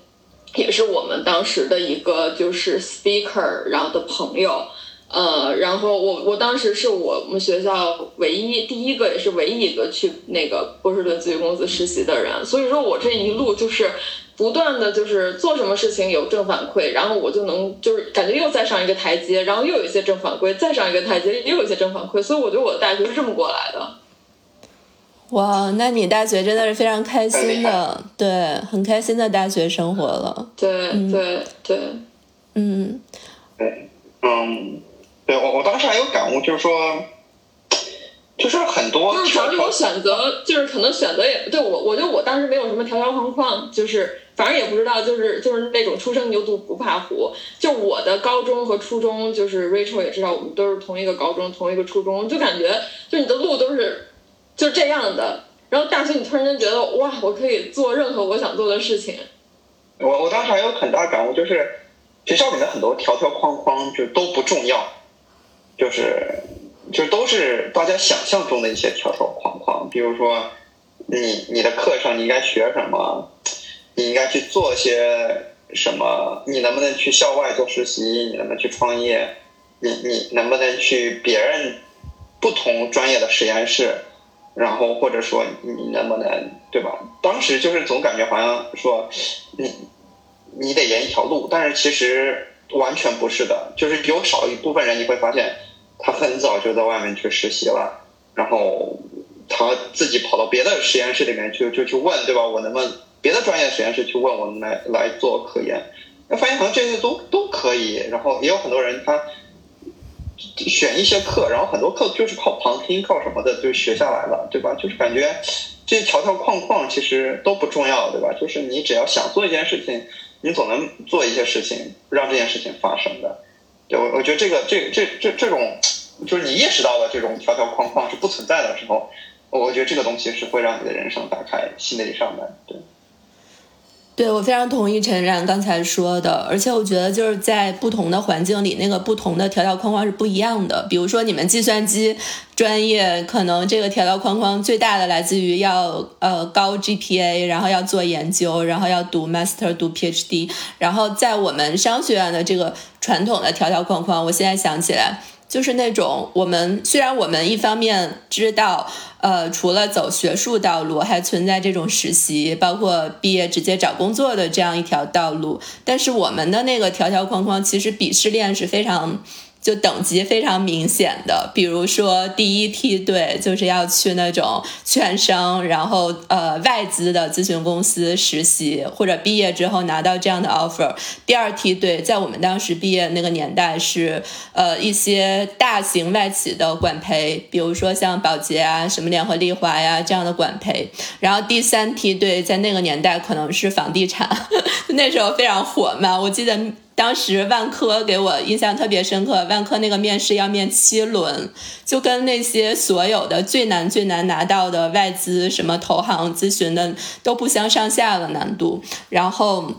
也是我们当时的一个就是 speaker，然后的朋友，呃，然后我我当时是我们学校唯一第一个也是唯一一个去那个波士顿咨询公司实习的人，所以说我这一路就是。不断的就是做什么事情有正反馈，然后我就能就是感觉又再上一个台阶，然后又有一些正反馈，再上一个台阶又有一些正反馈，所以我觉得我的大学是这么过来的。哇，那你大学真的是非常开心的，对，很开心的大学生活了。对对对，嗯，对，嗯，对我我当时还有感悟，就是说。就是很多，就是反正我选择，就是可能选择也对我，我觉得我当时没有什么条条框框，就是反正也不知道，就是就是那种初生牛犊不怕虎。就我的高中和初中，就是 Rachel 也知道，我们都是同一个高中，同一个初中，就感觉就你的路都是就这样的。然后大学你突然间觉得哇，我可以做任何我想做的事情。我我当时还有很大感悟，就是学校里面很多条条框框就都不重要，就是。就都是大家想象中的一些条条框框，比如说，你你的课程你应该学什么，你应该去做些什么，你能不能去校外做实习，你能不能去创业，你你能不能去别人不同专业的实验室，然后或者说你能不能对吧？当时就是总感觉好像说，你你得沿一条路，但是其实完全不是的，就是有少一部分人你会发现。他很早就在外面去实习了，然后他自己跑到别的实验室里面去，就去问，对吧？我能不能别的专业实验室去问我来来做科研？那发现好像这些都都可以。然后也有很多人他选一些课，然后很多课就是靠旁听、靠什么的就学下来了，对吧？就是感觉这些条条框框其实都不重要，对吧？就是你只要想做一件事情，你总能做一些事情让这件事情发生的。对，我我觉得这个这这这这种，就是你意识到了这种条条框框是不存在的时候，我觉得这个东西是会让你的人生打开新的一扇门。对，对我非常同意陈然刚才说的，而且我觉得就是在不同的环境里，那个不同的条条框框是不一样的。比如说你们计算机专业，可能这个条条框框最大的来自于要呃高 GPA，然后要做研究，然后要读 Master 读 PhD，然后在我们商学院的这个。传统的条条框框，我现在想起来就是那种我们虽然我们一方面知道，呃，除了走学术道路，还存在这种实习，包括毕业直接找工作的这样一条道路，但是我们的那个条条框框，其实鄙视链是非常。就等级非常明显的，比如说第一梯队就是要去那种券商，然后呃外资的咨询公司实习，或者毕业之后拿到这样的 offer。第二梯队在我们当时毕业那个年代是呃一些大型外企的管培，比如说像宝洁啊、什么联合利华呀这样的管培。然后第三梯队在那个年代可能是房地产，[LAUGHS] 那时候非常火嘛，我记得。当时万科给我印象特别深刻，万科那个面试要面七轮，就跟那些所有的最难最难拿到的外资什么投行咨询的都不相上下的难度，然后。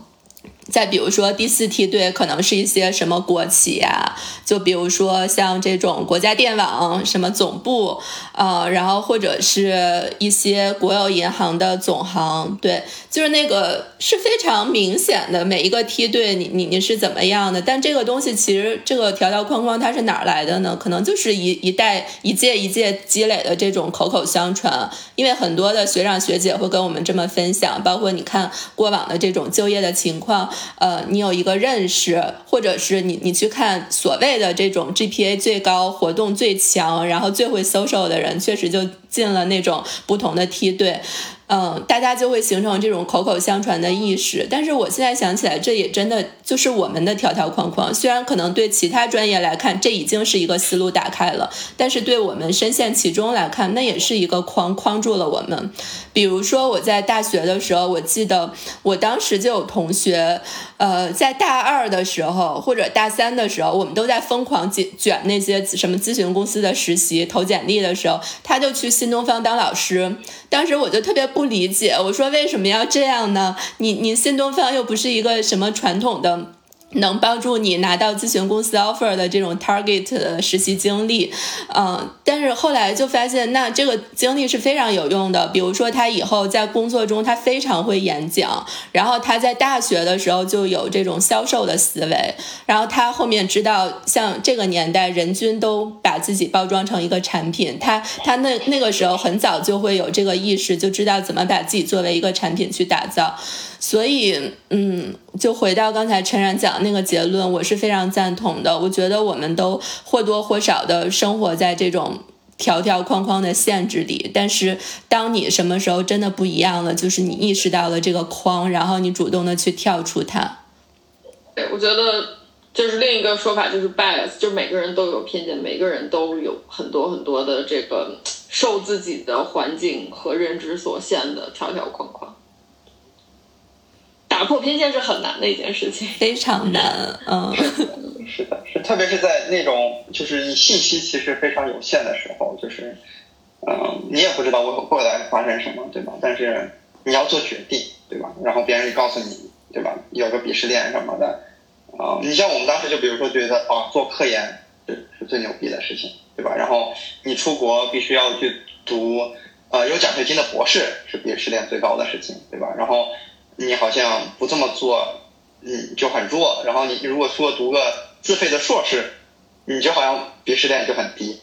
再比如说第四梯队可能是一些什么国企呀，就比如说像这种国家电网什么总部，呃，然后或者是一些国有银行的总行，对，就是那个是非常明显的每一个梯队，你你你是怎么样的？但这个东西其实这个条条框框它是哪儿来的呢？可能就是一一代一届一届积累的这种口口相传，因为很多的学长学姐会跟我们这么分享，包括你看过往的这种就业的情况。呃，你有一个认识，或者是你你去看所谓的这种 GPA 最高、活动最强，然后最会 social 的人，确实就进了那种不同的梯队。嗯，大家就会形成这种口口相传的意识。但是我现在想起来，这也真的就是我们的条条框框。虽然可能对其他专业来看，这已经是一个思路打开了，但是对我们深陷其中来看，那也是一个框框住了我们。比如说我在大学的时候，我记得我当时就有同学，呃，在大二的时候或者大三的时候，我们都在疯狂卷卷那些什么咨询公司的实习投简历的时候，他就去新东方当老师。当时我就特别不。不理解，我说为什么要这样呢？你你新东方又不是一个什么传统的。能帮助你拿到咨询公司 offer 的这种 target 的实习经历，嗯，但是后来就发现，那这个经历是非常有用的。比如说，他以后在工作中，他非常会演讲，然后他在大学的时候就有这种销售的思维，然后他后面知道，像这个年代，人均都把自己包装成一个产品，他他那那个时候很早就会有这个意识，就知道怎么把自己作为一个产品去打造。所以，嗯，就回到刚才陈然讲的那个结论，我是非常赞同的。我觉得我们都或多或少的生活在这种条条框框的限制里。但是，当你什么时候真的不一样了，就是你意识到了这个框，然后你主动的去跳出它。对，我觉得就是另一个说法就是 bias，就每个人都有偏见，每个人都有很多很多的这个受自己的环境和认知所限的条条框框。打破偏见是很难的一件事情，非常难。嗯，是的，是特别是在那种就是你信息其实非常有限的时候，就是嗯，你也不知道未未来发生什么，对吧？但是你要做决定，对吧？然后别人告诉你，对吧？有个鄙视链什么的啊。你像我们当时就比如说觉得啊，做科研是是最牛逼的事情，对吧？然后你出国必须要去读呃有奖学金的博士，是鄙视链最高的事情，对吧？然后。你好像不这么做，嗯，就很弱。然后你如果说读个自费的硕士，你就好像鄙视链就很低，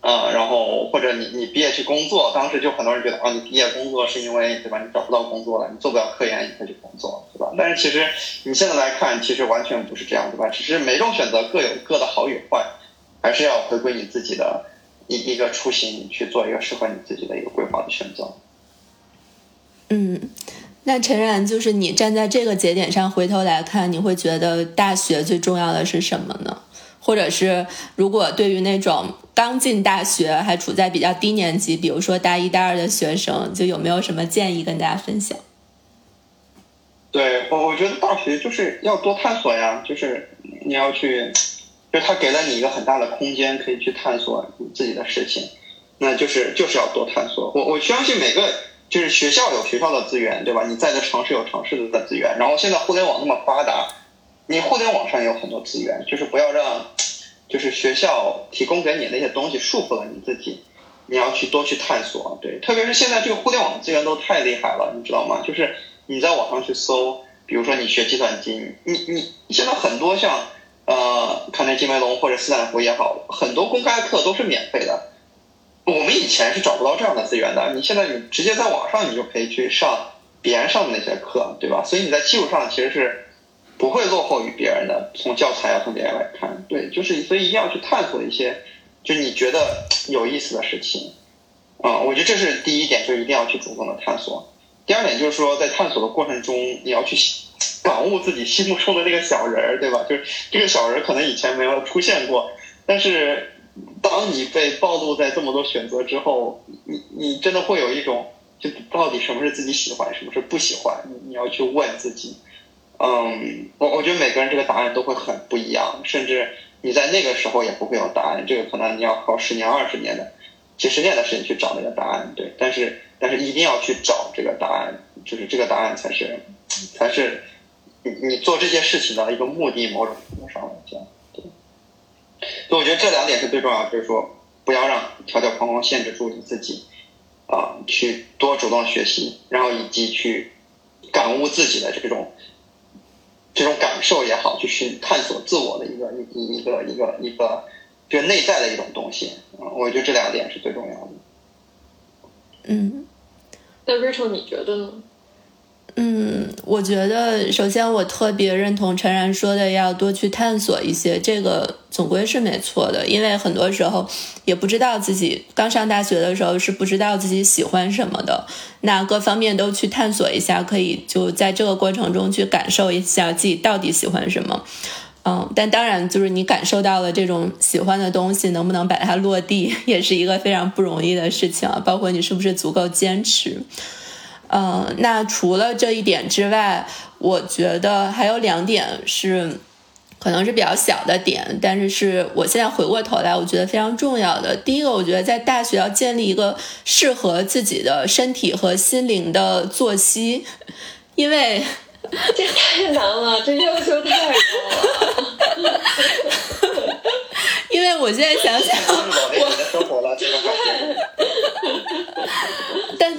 啊，然后或者你你毕业去工作，当时就很多人觉得啊，你毕业工作是因为对吧？你找不到工作了，你做不了科研，你才去工作，对吧？但是其实你现在来看，其实完全不是这样，对吧？只是每种选择各有各的好与坏，还是要回归你自己的一一个初心，去做一个适合你自己的一个规划的选择。嗯。那陈然，就是你站在这个节点上回头来看，你会觉得大学最重要的是什么呢？或者是如果对于那种刚进大学还处在比较低年级，比如说大一、大二的学生，就有没有什么建议跟大家分享？对我，我觉得大学就是要多探索呀，就是你要去，就他给了你一个很大的空间，可以去探索你自己的事情，那就是就是要多探索。我我相信每个。就是学校有学校的资源，对吧？你在的城市有城市的资源，然后现在互联网那么发达，你互联网上也有很多资源，就是不要让，就是学校提供给你那些东西束缚了你自己，你要去多去探索，对，特别是现在这个互联网资源都太厉害了，你知道吗？就是你在网上去搜，比如说你学计算机，你你现在很多像呃卡内金梅隆或者斯坦福也好，很多公开课都是免费的。我们以前是找不到这样的资源的，你现在你直接在网上你就可以去上别人上的那些课，对吧？所以你在技术上其实是不会落后于别人的，从教材啊从别人来看，对，就是所以一定要去探索一些就你觉得有意思的事情，啊，我觉得这是第一点，就一定要去主动的探索。第二点就是说，在探索的过程中，你要去感悟自己心目中的那个小人儿，对吧？就是这个小人可能以前没有出现过，但是。当你被暴露在这么多选择之后，你你真的会有一种，就到底什么是自己喜欢，什么是不喜欢？你你要去问自己。嗯，我我觉得每个人这个答案都会很不一样，甚至你在那个时候也不会有答案。这个可能你要靠十年、二十年的、几十年的时间去找那个答案。对，但是但是一定要去找这个答案，就是这个答案才是才是你你做这件事情的一个目的。某种程度上来讲。所以我觉得这两点是最重要的，就是说不要让条条框框限制住你自己，啊，去多主动学习，然后以及去感悟自己的这种这种感受也好，就是探索自我的一个一一个一个一个就内在的一种东西啊，我觉得这两点是最重要的。嗯，那 Rachel 你觉得呢？嗯，我觉得首先我特别认同陈然说的，要多去探索一些，这个总归是没错的。因为很多时候也不知道自己刚上大学的时候是不知道自己喜欢什么的，那各方面都去探索一下，可以就在这个过程中去感受一下自己到底喜欢什么。嗯，但当然就是你感受到了这种喜欢的东西，能不能把它落地，[LAUGHS] 也是一个非常不容易的事情啊。包括你是不是足够坚持。嗯，那除了这一点之外，我觉得还有两点是，可能是比较小的点，但是是我现在回过头来，我觉得非常重要的。第一个，我觉得在大学要建立一个适合自己的身体和心灵的作息，因为 [LAUGHS] 这太难了，这要求太高了。[LAUGHS] 因为我现在想想，[LAUGHS] 我但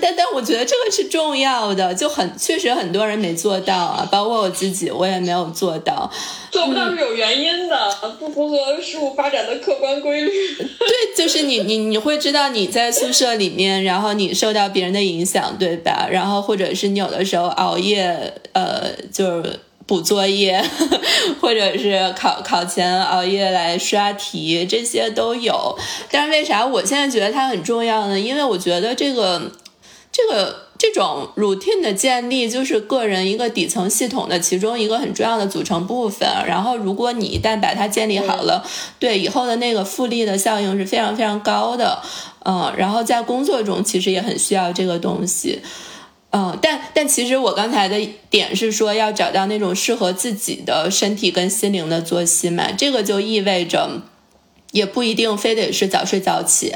但但我觉得这个是重要的，就很确实很多人没做到啊，包括我自己，我也没有做到。做不到是有原因的，不符合事物发展的客观规律。[LAUGHS] 对，就是你你你会知道你在宿舍里面，然后你受到别人的影响，对吧？然后或者是你有的时候熬夜，呃，就是。补作业，[LAUGHS] 或者是考考前熬夜来刷题，这些都有。但是为啥我现在觉得它很重要呢？因为我觉得这个这个这种 routine 的建立，就是个人一个底层系统的其中一个很重要的组成部分。然后，如果你一旦把它建立好了，对以后的那个复利的效应是非常非常高的。嗯，然后在工作中其实也很需要这个东西。嗯，但但其实我刚才的点是说要找到那种适合自己的身体跟心灵的作息嘛，这个就意味着，也不一定非得是早睡早起。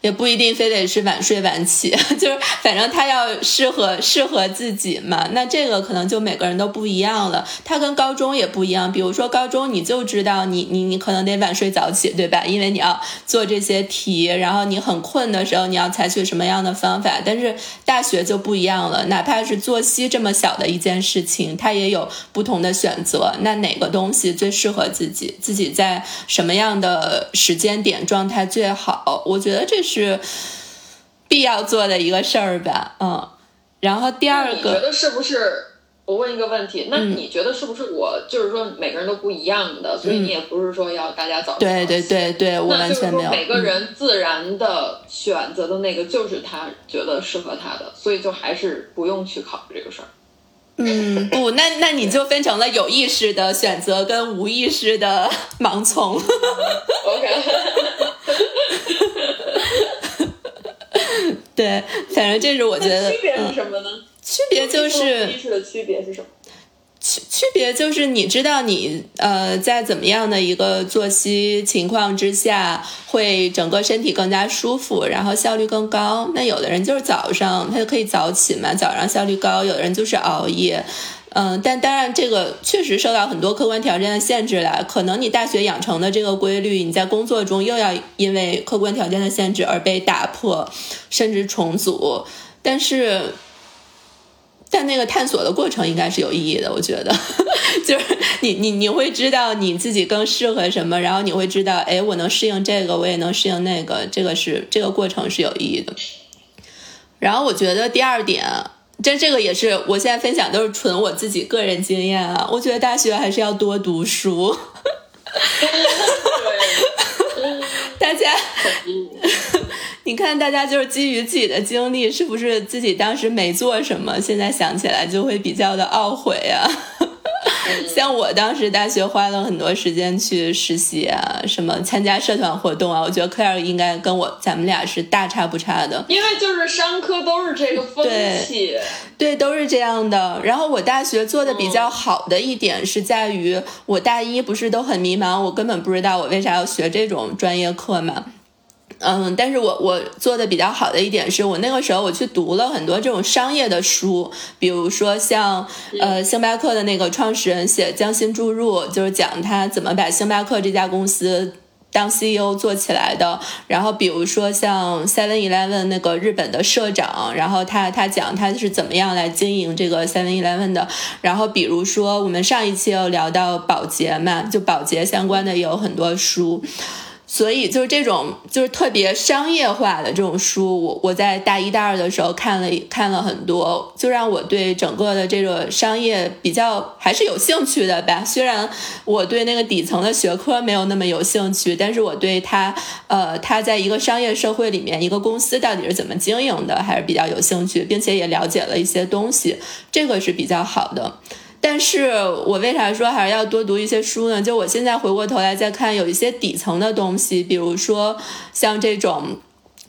也不一定非得是晚睡晚起，[LAUGHS] 就是反正他要适合适合自己嘛。那这个可能就每个人都不一样了。他跟高中也不一样，比如说高中你就知道你你你可能得晚睡早起，对吧？因为你要做这些题，然后你很困的时候你要采取什么样的方法。但是大学就不一样了，哪怕是作息这么小的一件事情，它也有不同的选择。那哪个东西最适合自己？自己在什么样的时间点状态最好？我觉得这是。必要做的一个事儿吧，嗯，然后第二个，你觉得是不是？我问一个问题，那你觉得是不是我就是说每个人都不一样的，所以你也不是说要大家早对对对对，我完全没有。每个人自然的选择的那个就是他觉得适合他的，所以就还是不用去考虑这个事儿。嗯，不，那那你就分成了有意识的选择跟无意识的盲从。OK。[LAUGHS] 对，反正这是我觉得。区别是什么呢？区别就是。意识的区别是什么？区别就是你知道你呃在怎么样的一个作息情况之下会整个身体更加舒服，然后效率更高。那有的人就是早上他就可以早起嘛，早上效率高；有的人就是熬夜。嗯，但当然，这个确实受到很多客观条件的限制了。可能你大学养成的这个规律，你在工作中又要因为客观条件的限制而被打破，甚至重组。但是，但那个探索的过程应该是有意义的，我觉得，[LAUGHS] 就是你你你会知道你自己更适合什么，然后你会知道，哎，我能适应这个，我也能适应那个，这个是这个过程是有意义的。然后我觉得第二点。这这个也是，我现在分享都是纯我自己个人经验啊。我觉得大学还是要多读书。[LAUGHS] 大家，[LAUGHS] 你看，大家就是基于自己的经历，是不是自己当时没做什么，现在想起来就会比较的懊悔啊？[LAUGHS] 像我当时大学花了很多时间去实习啊，什么参加社团活动啊，我觉得 Claire 应该跟我咱们俩是大差不差的。因为就是商科都是这个风气，对，都是这样的。然后我大学做的比较好的一点是在于，我大一不是都很迷茫，我根本不知道我为啥要学这种专业课嘛。嗯，但是我我做的比较好的一点是我那个时候我去读了很多这种商业的书，比如说像呃星巴克的那个创始人写《将心注入》，就是讲他怎么把星巴克这家公司当 CEO 做起来的。然后比如说像 Seven Eleven 那个日本的社长，然后他他讲他是怎么样来经营这个 Seven Eleven 的。然后比如说我们上一期有聊到保洁嘛，就保洁相关的也有很多书。所以就是这种就是特别商业化的这种书，我我在大一大二的时候看了看了很多，就让我对整个的这个商业比较还是有兴趣的吧。虽然我对那个底层的学科没有那么有兴趣，但是我对它呃，它在一个商业社会里面，一个公司到底是怎么经营的，还是比较有兴趣，并且也了解了一些东西，这个是比较好的。但是我为啥说还是要多读一些书呢？就我现在回过头来再看，有一些底层的东西，比如说像这种，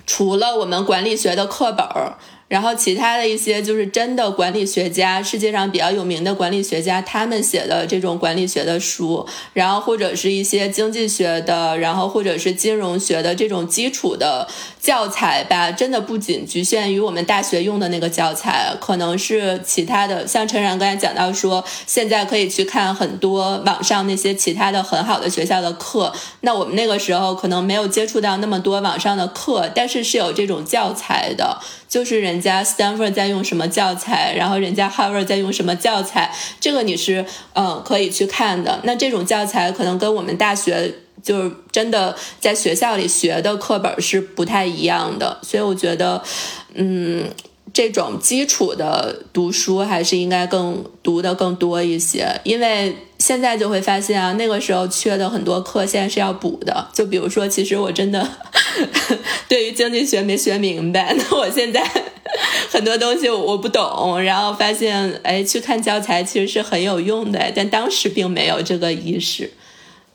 除了我们管理学的课本儿。然后其他的一些就是真的管理学家，世界上比较有名的管理学家，他们写的这种管理学的书，然后或者是一些经济学的，然后或者是金融学的这种基础的教材吧，真的不仅局限于我们大学用的那个教材，可能是其他的。像陈然刚才讲到说，现在可以去看很多网上那些其他的很好的学校的课，那我们那个时候可能没有接触到那么多网上的课，但是是有这种教材的。就是人家 Stanford 在用什么教材，然后人家 Harvard 在用什么教材，这个你是嗯可以去看的。那这种教材可能跟我们大学就是真的在学校里学的课本是不太一样的，所以我觉得，嗯，这种基础的读书还是应该更读的更多一些，因为。现在就会发现啊，那个时候缺的很多课，现在是要补的。[LAUGHS] 就比如说，其实我真的 [LAUGHS] 对于经济学没学明白，那我现在很多东西我不懂，然后发现哎，去看教材其实是很有用的，但当时并没有这个意识。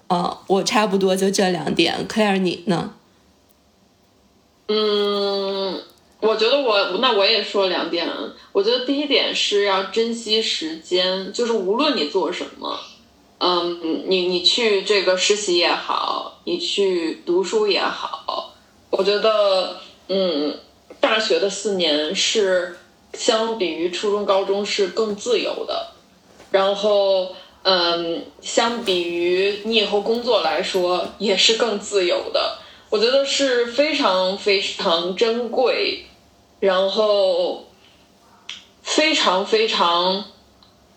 嗯，我差不多就这两点，Claire 你呢？嗯，我觉得我那我也说两点。我觉得第一点是要珍惜时间，就是无论你做什么。嗯，你你去这个实习也好，你去读书也好，我觉得，嗯，大学的四年是相比于初中、高中是更自由的，然后，嗯，相比于你以后工作来说也是更自由的，我觉得是非常非常珍贵，然后非常非常。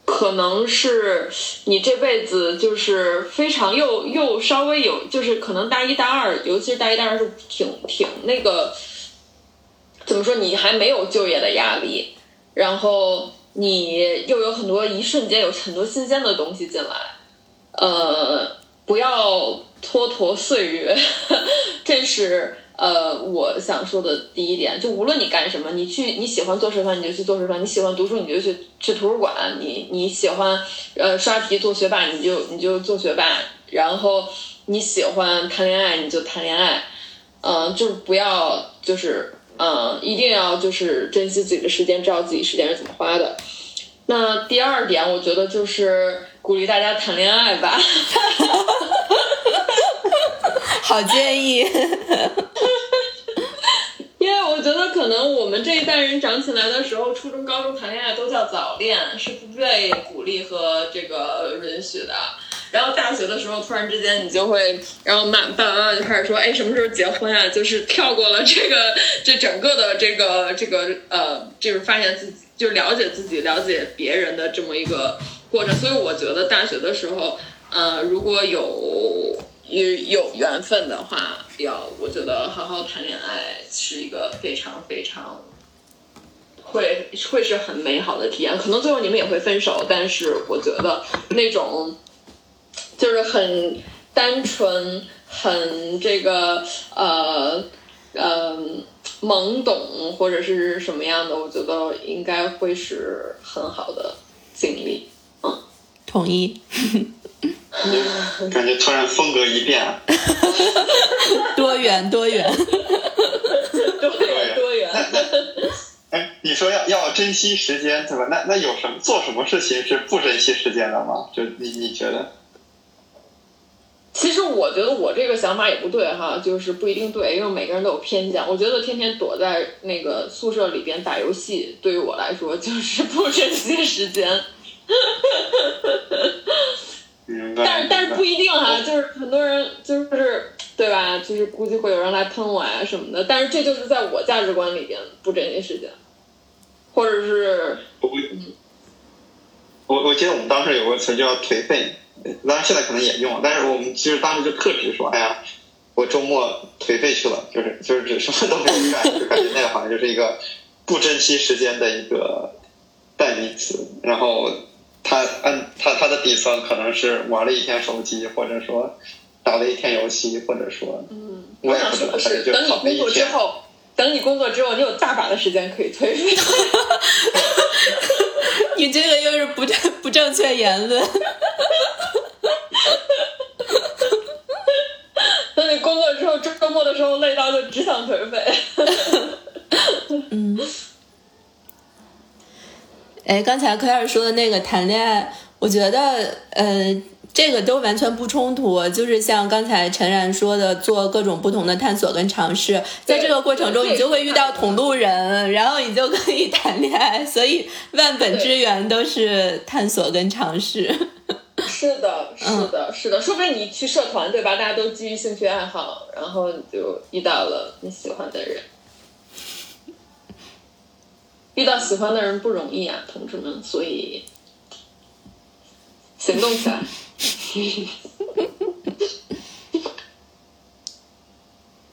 可能是你这辈子就是非常又又稍微有，就是可能大一大二，尤其是大一大二是挺挺那个，怎么说？你还没有就业的压力，然后你又有很多一瞬间有很多新鲜的东西进来，呃，不要蹉跎岁月，[LAUGHS] 这是。呃，我想说的第一点，就无论你干什么，你去你喜欢做示范，你就去做示范；你喜欢读书，你就去去图书馆；你你喜欢呃刷题做学霸，你就你就做学霸。然后你喜欢谈恋爱，你就谈恋爱。嗯，就是不要就是嗯，一定要就是珍惜自己的时间，知道自己时间是怎么花的。那第二点，我觉得就是鼓励大家谈恋爱吧。[LAUGHS] 好建议，[LAUGHS] 因为我觉得可能我们这一代人长起来的时候，初中、高中谈恋爱都叫早恋，是不被鼓励和这个允许的。然后大学的时候，突然之间你就会，然后妈爸爸妈妈就开始说：“哎，什么时候结婚啊？”就是跳过了这个这整个的这个这个呃，就是发现自己就了解自己、了解别人的这么一个过程。所以我觉得大学的时候，呃，如果有。有有缘分的话，要我觉得好好谈恋爱是一个非常非常会会是很美好的体验。可能最后你们也会分手，但是我觉得那种就是很单纯、很这个呃呃懵懂或者是什么样的，我觉得应该会是很好的经历。嗯，同意。[LAUGHS] 感觉突然风格一变，多 [LAUGHS] 元多元，多元 [LAUGHS] 多元。哎，你说要要珍惜时间，对吧？那那有什么做什么事情是不珍惜时间的吗？就你你觉得？其实我觉得我这个想法也不对哈，就是不一定对，因为每个人都有偏见。我觉得天天躲在那个宿舍里边打游戏，对于我来说就是不珍惜时间。但是但是不一定哈，就是很多人就是对吧？就是估计会有人来喷我呀什么的。但是这就是在我价值观里边不珍惜时间，或者是我我我记得我们当时有个词叫颓废，当然现在可能也用，但是我们其实当时就特指说，哎呀，我周末颓废去了，就是就是什么都没有干，就感觉那个好像就是一个不珍惜时间的一个代名词。然后它按他他的底层可能是玩了一天手机，或者说打了一天游戏，或者说嗯，我也想不知道，说的是，就等你工作之。后，等你工作之后，你有大把的时间可以颓废。[LAUGHS] 你这个又是不正不正确言论。[LAUGHS] 等你工作之后，周末的时候累到就只想颓废。[LAUGHS] 哎，刚才科尔说的那个谈恋爱，我觉得呃，这个都完全不冲突。就是像刚才陈然说的，做各种不同的探索跟尝试，在这个过程中，你就会遇到同路人，然后你就可以谈恋爱。所以万本之源都是探索跟尝试。[LAUGHS] 是的，是的，是的，说不定你去社团对吧？大家都基于兴趣爱好，然后你就遇到了你喜欢的人。遇到喜欢的人不容易啊，同志们，所以行动起来。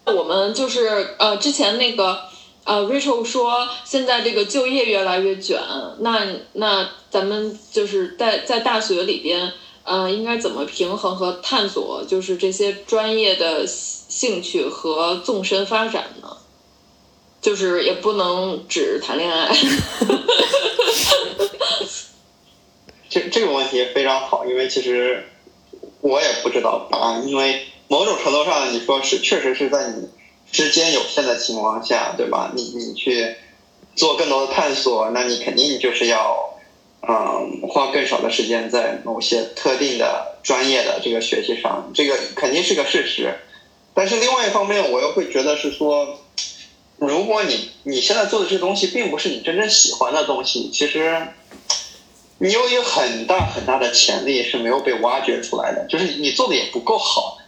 [LAUGHS] 我们就是呃，之前那个呃，Rachel 说现在这个就业越来越卷，那那咱们就是在在大学里边，呃，应该怎么平衡和探索，就是这些专业的兴趣和纵深发展呢？就是也不能只谈恋爱。[LAUGHS] 这这个问题非常好，因为其实我也不知道答案，因为某种程度上你说是确实是在你时间有限的情况下，对吧？你你去做更多的探索，那你肯定就是要嗯花更少的时间在某些特定的专业的这个学习上，这个肯定是个事实。但是另外一方面，我又会觉得是说，如果你你现在做的这东西并不是你真正喜欢的东西，其实。你有一个很大很大的潜力是没有被挖掘出来的，就是你做的也不够好。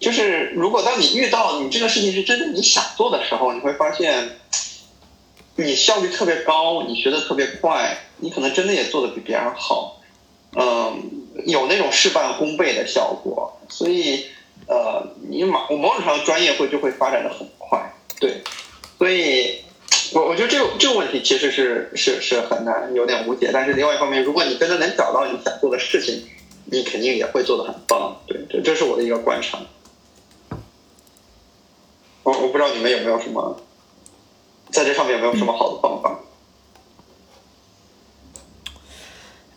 就是如果当你遇到你这个事情是真的你想做的时候，你会发现，你效率特别高，你学的特别快，你可能真的也做的比别人好，嗯，有那种事半功倍的效果。所以，呃，你某某种上专业会就会发展的很快，对，所以。我我觉得这个这个问题其实是是是很难，有点无解。但是另外一方面，如果你真的能找到你想做的事情，你肯定也会做得很棒。对，这这是我的一个观察。我我不知道你们有没有什么，在这上面有没有什么好的方法？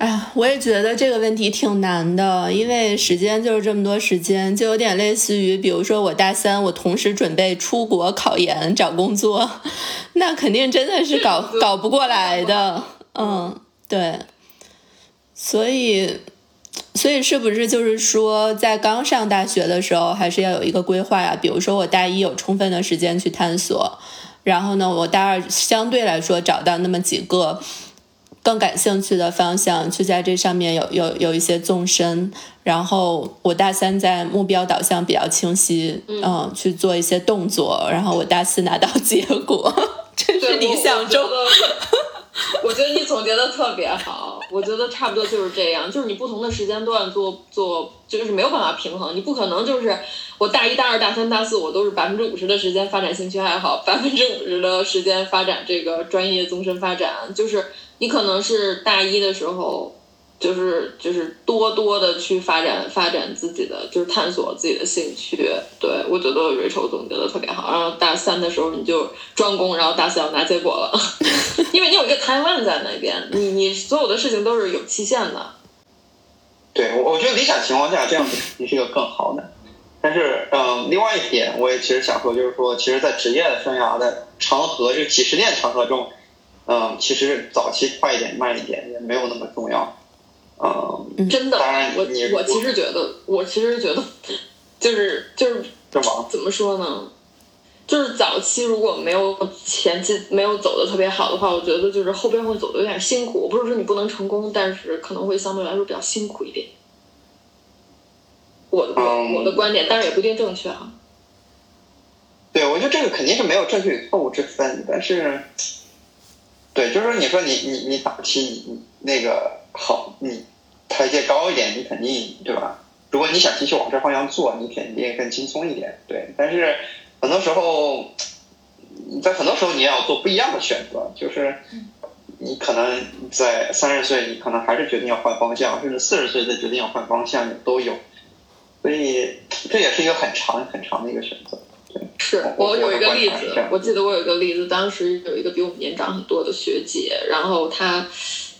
哎呀，我也觉得这个问题挺难的，因为时间就是这么多时间，就有点类似于，比如说我大三，我同时准备出国考研、找工作，[LAUGHS] 那肯定真的是搞 [LAUGHS] 搞不过来的。嗯，对。所以，所以是不是就是说，在刚上大学的时候，还是要有一个规划呀？比如说，我大一有充分的时间去探索，然后呢，我大二相对来说找到那么几个。更感兴趣的方向，去在这上面有有有一些纵深，然后我大三在目标导向比较清晰，嗯，去做一些动作，然后我大四拿到结果，[LAUGHS] 这是理想中。我觉得你总结的特别好，我觉得差不多就是这样，就是你不同的时间段做做，就是没有办法平衡，你不可能就是我大一大二大三大四我都是百分之五十的时间发展兴趣爱好，百分之五十的时间发展这个专业纵深发展，就是你可能是大一的时候。就是就是多多的去发展发展自己的，就是探索自己的兴趣。对我觉得 Rachel 总结的特别好。然后大三的时候你就专攻，然后大四要拿结果了，[LAUGHS] 因为你有一个 timeline 在那边，你你所有的事情都是有期限的。对，我我觉得理想情况下这样子肯定是一个更好的。但是，嗯，另外一点我也其实想说，就是说，其实，在职业的生涯的长河，就几十年长河中，嗯，其实早期快一点、慢一点也没有那么重要。嗯，真的，当然我我其实觉得，我其实觉得，就是就是是吗？怎么说呢？就是早期如果没有前期没有走的特别好的话，我觉得就是后边会走的有点辛苦。我不是说你不能成功，但是可能会相对来说比较辛苦一点。我的嗯我的观点，当然也不一定正确啊。对，我觉得这个肯定是没有正确与错误之分，但是，对，就是说，你说你你你早期你你那个好，你台阶高一点，你肯定对吧？如果你想继续往这方向做，你肯定更轻松一点。对，但是很多时候，在很多时候你要做不一样的选择，就是你可能在三十岁，你可能还是决定要换方向，甚至四十岁再决定要换方向也都有。所以这也是一个很长很长的一个选择。是我有一个例子，我记得我有一个例子，当时有一个比我们年长很多的学姐，然后她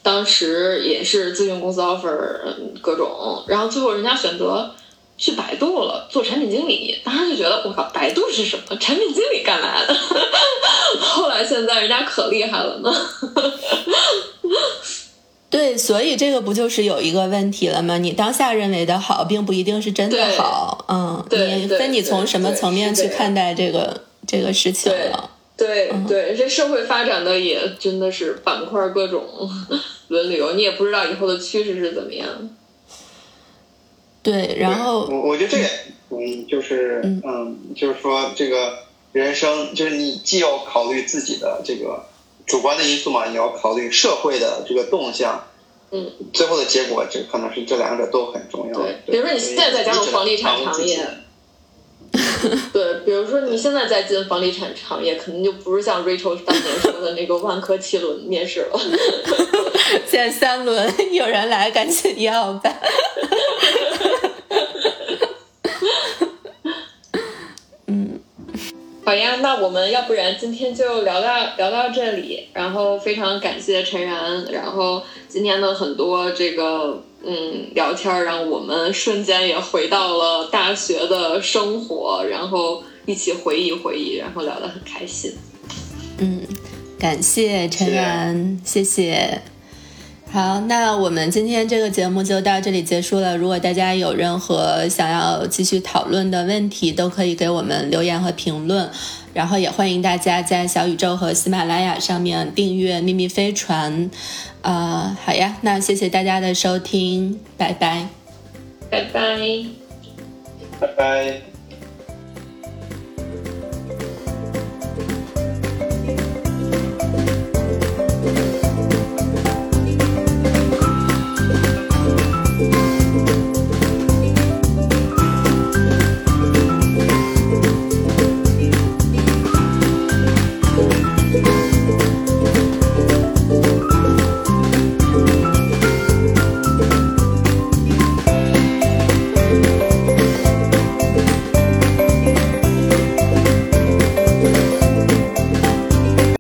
当时也是咨询公司 offer 各种，然后最后人家选择去百度了做产品经理，当时就觉得我靠，百度是什么？产品经理干嘛的？[LAUGHS] 后来现在人家可厉害了呢。[LAUGHS] 对，所以这个不就是有一个问题了吗？你当下认为的好，并不一定是真的好。嗯，你分你从什么层面去看待这个这个事情了？对对，这社会发展的也真的是板块各种 [LAUGHS] 轮流，你也不知道以后的趋势是怎么样。对，然后我我觉得这个嗯，就是嗯，就是说这个人生，就是你既要考虑自己的这个。主观的因素嘛，你要考虑社会的这个动向，嗯，最后的结果，这可能是这两者都很重要。对，比如说你现在在加入房地产行业，对，比如说你现在在进房地产行业，可能就不是像 Rachel 当年说的那个万科七轮面试了，[LAUGHS] 现在三轮，有人来赶紧要吧。好呀，那我们要不然今天就聊到聊到这里，然后非常感谢陈然，然后今天的很多这个嗯聊天，让我们瞬间也回到了大学的生活，然后一起回忆回忆，然后聊得很开心。嗯，感谢陈然，谢谢。好，那我们今天这个节目就到这里结束了。如果大家有任何想要继续讨论的问题，都可以给我们留言和评论。然后也欢迎大家在小宇宙和喜马拉雅上面订阅《秘密飞船》。呃，好呀，那谢谢大家的收听，拜拜，拜拜，拜拜。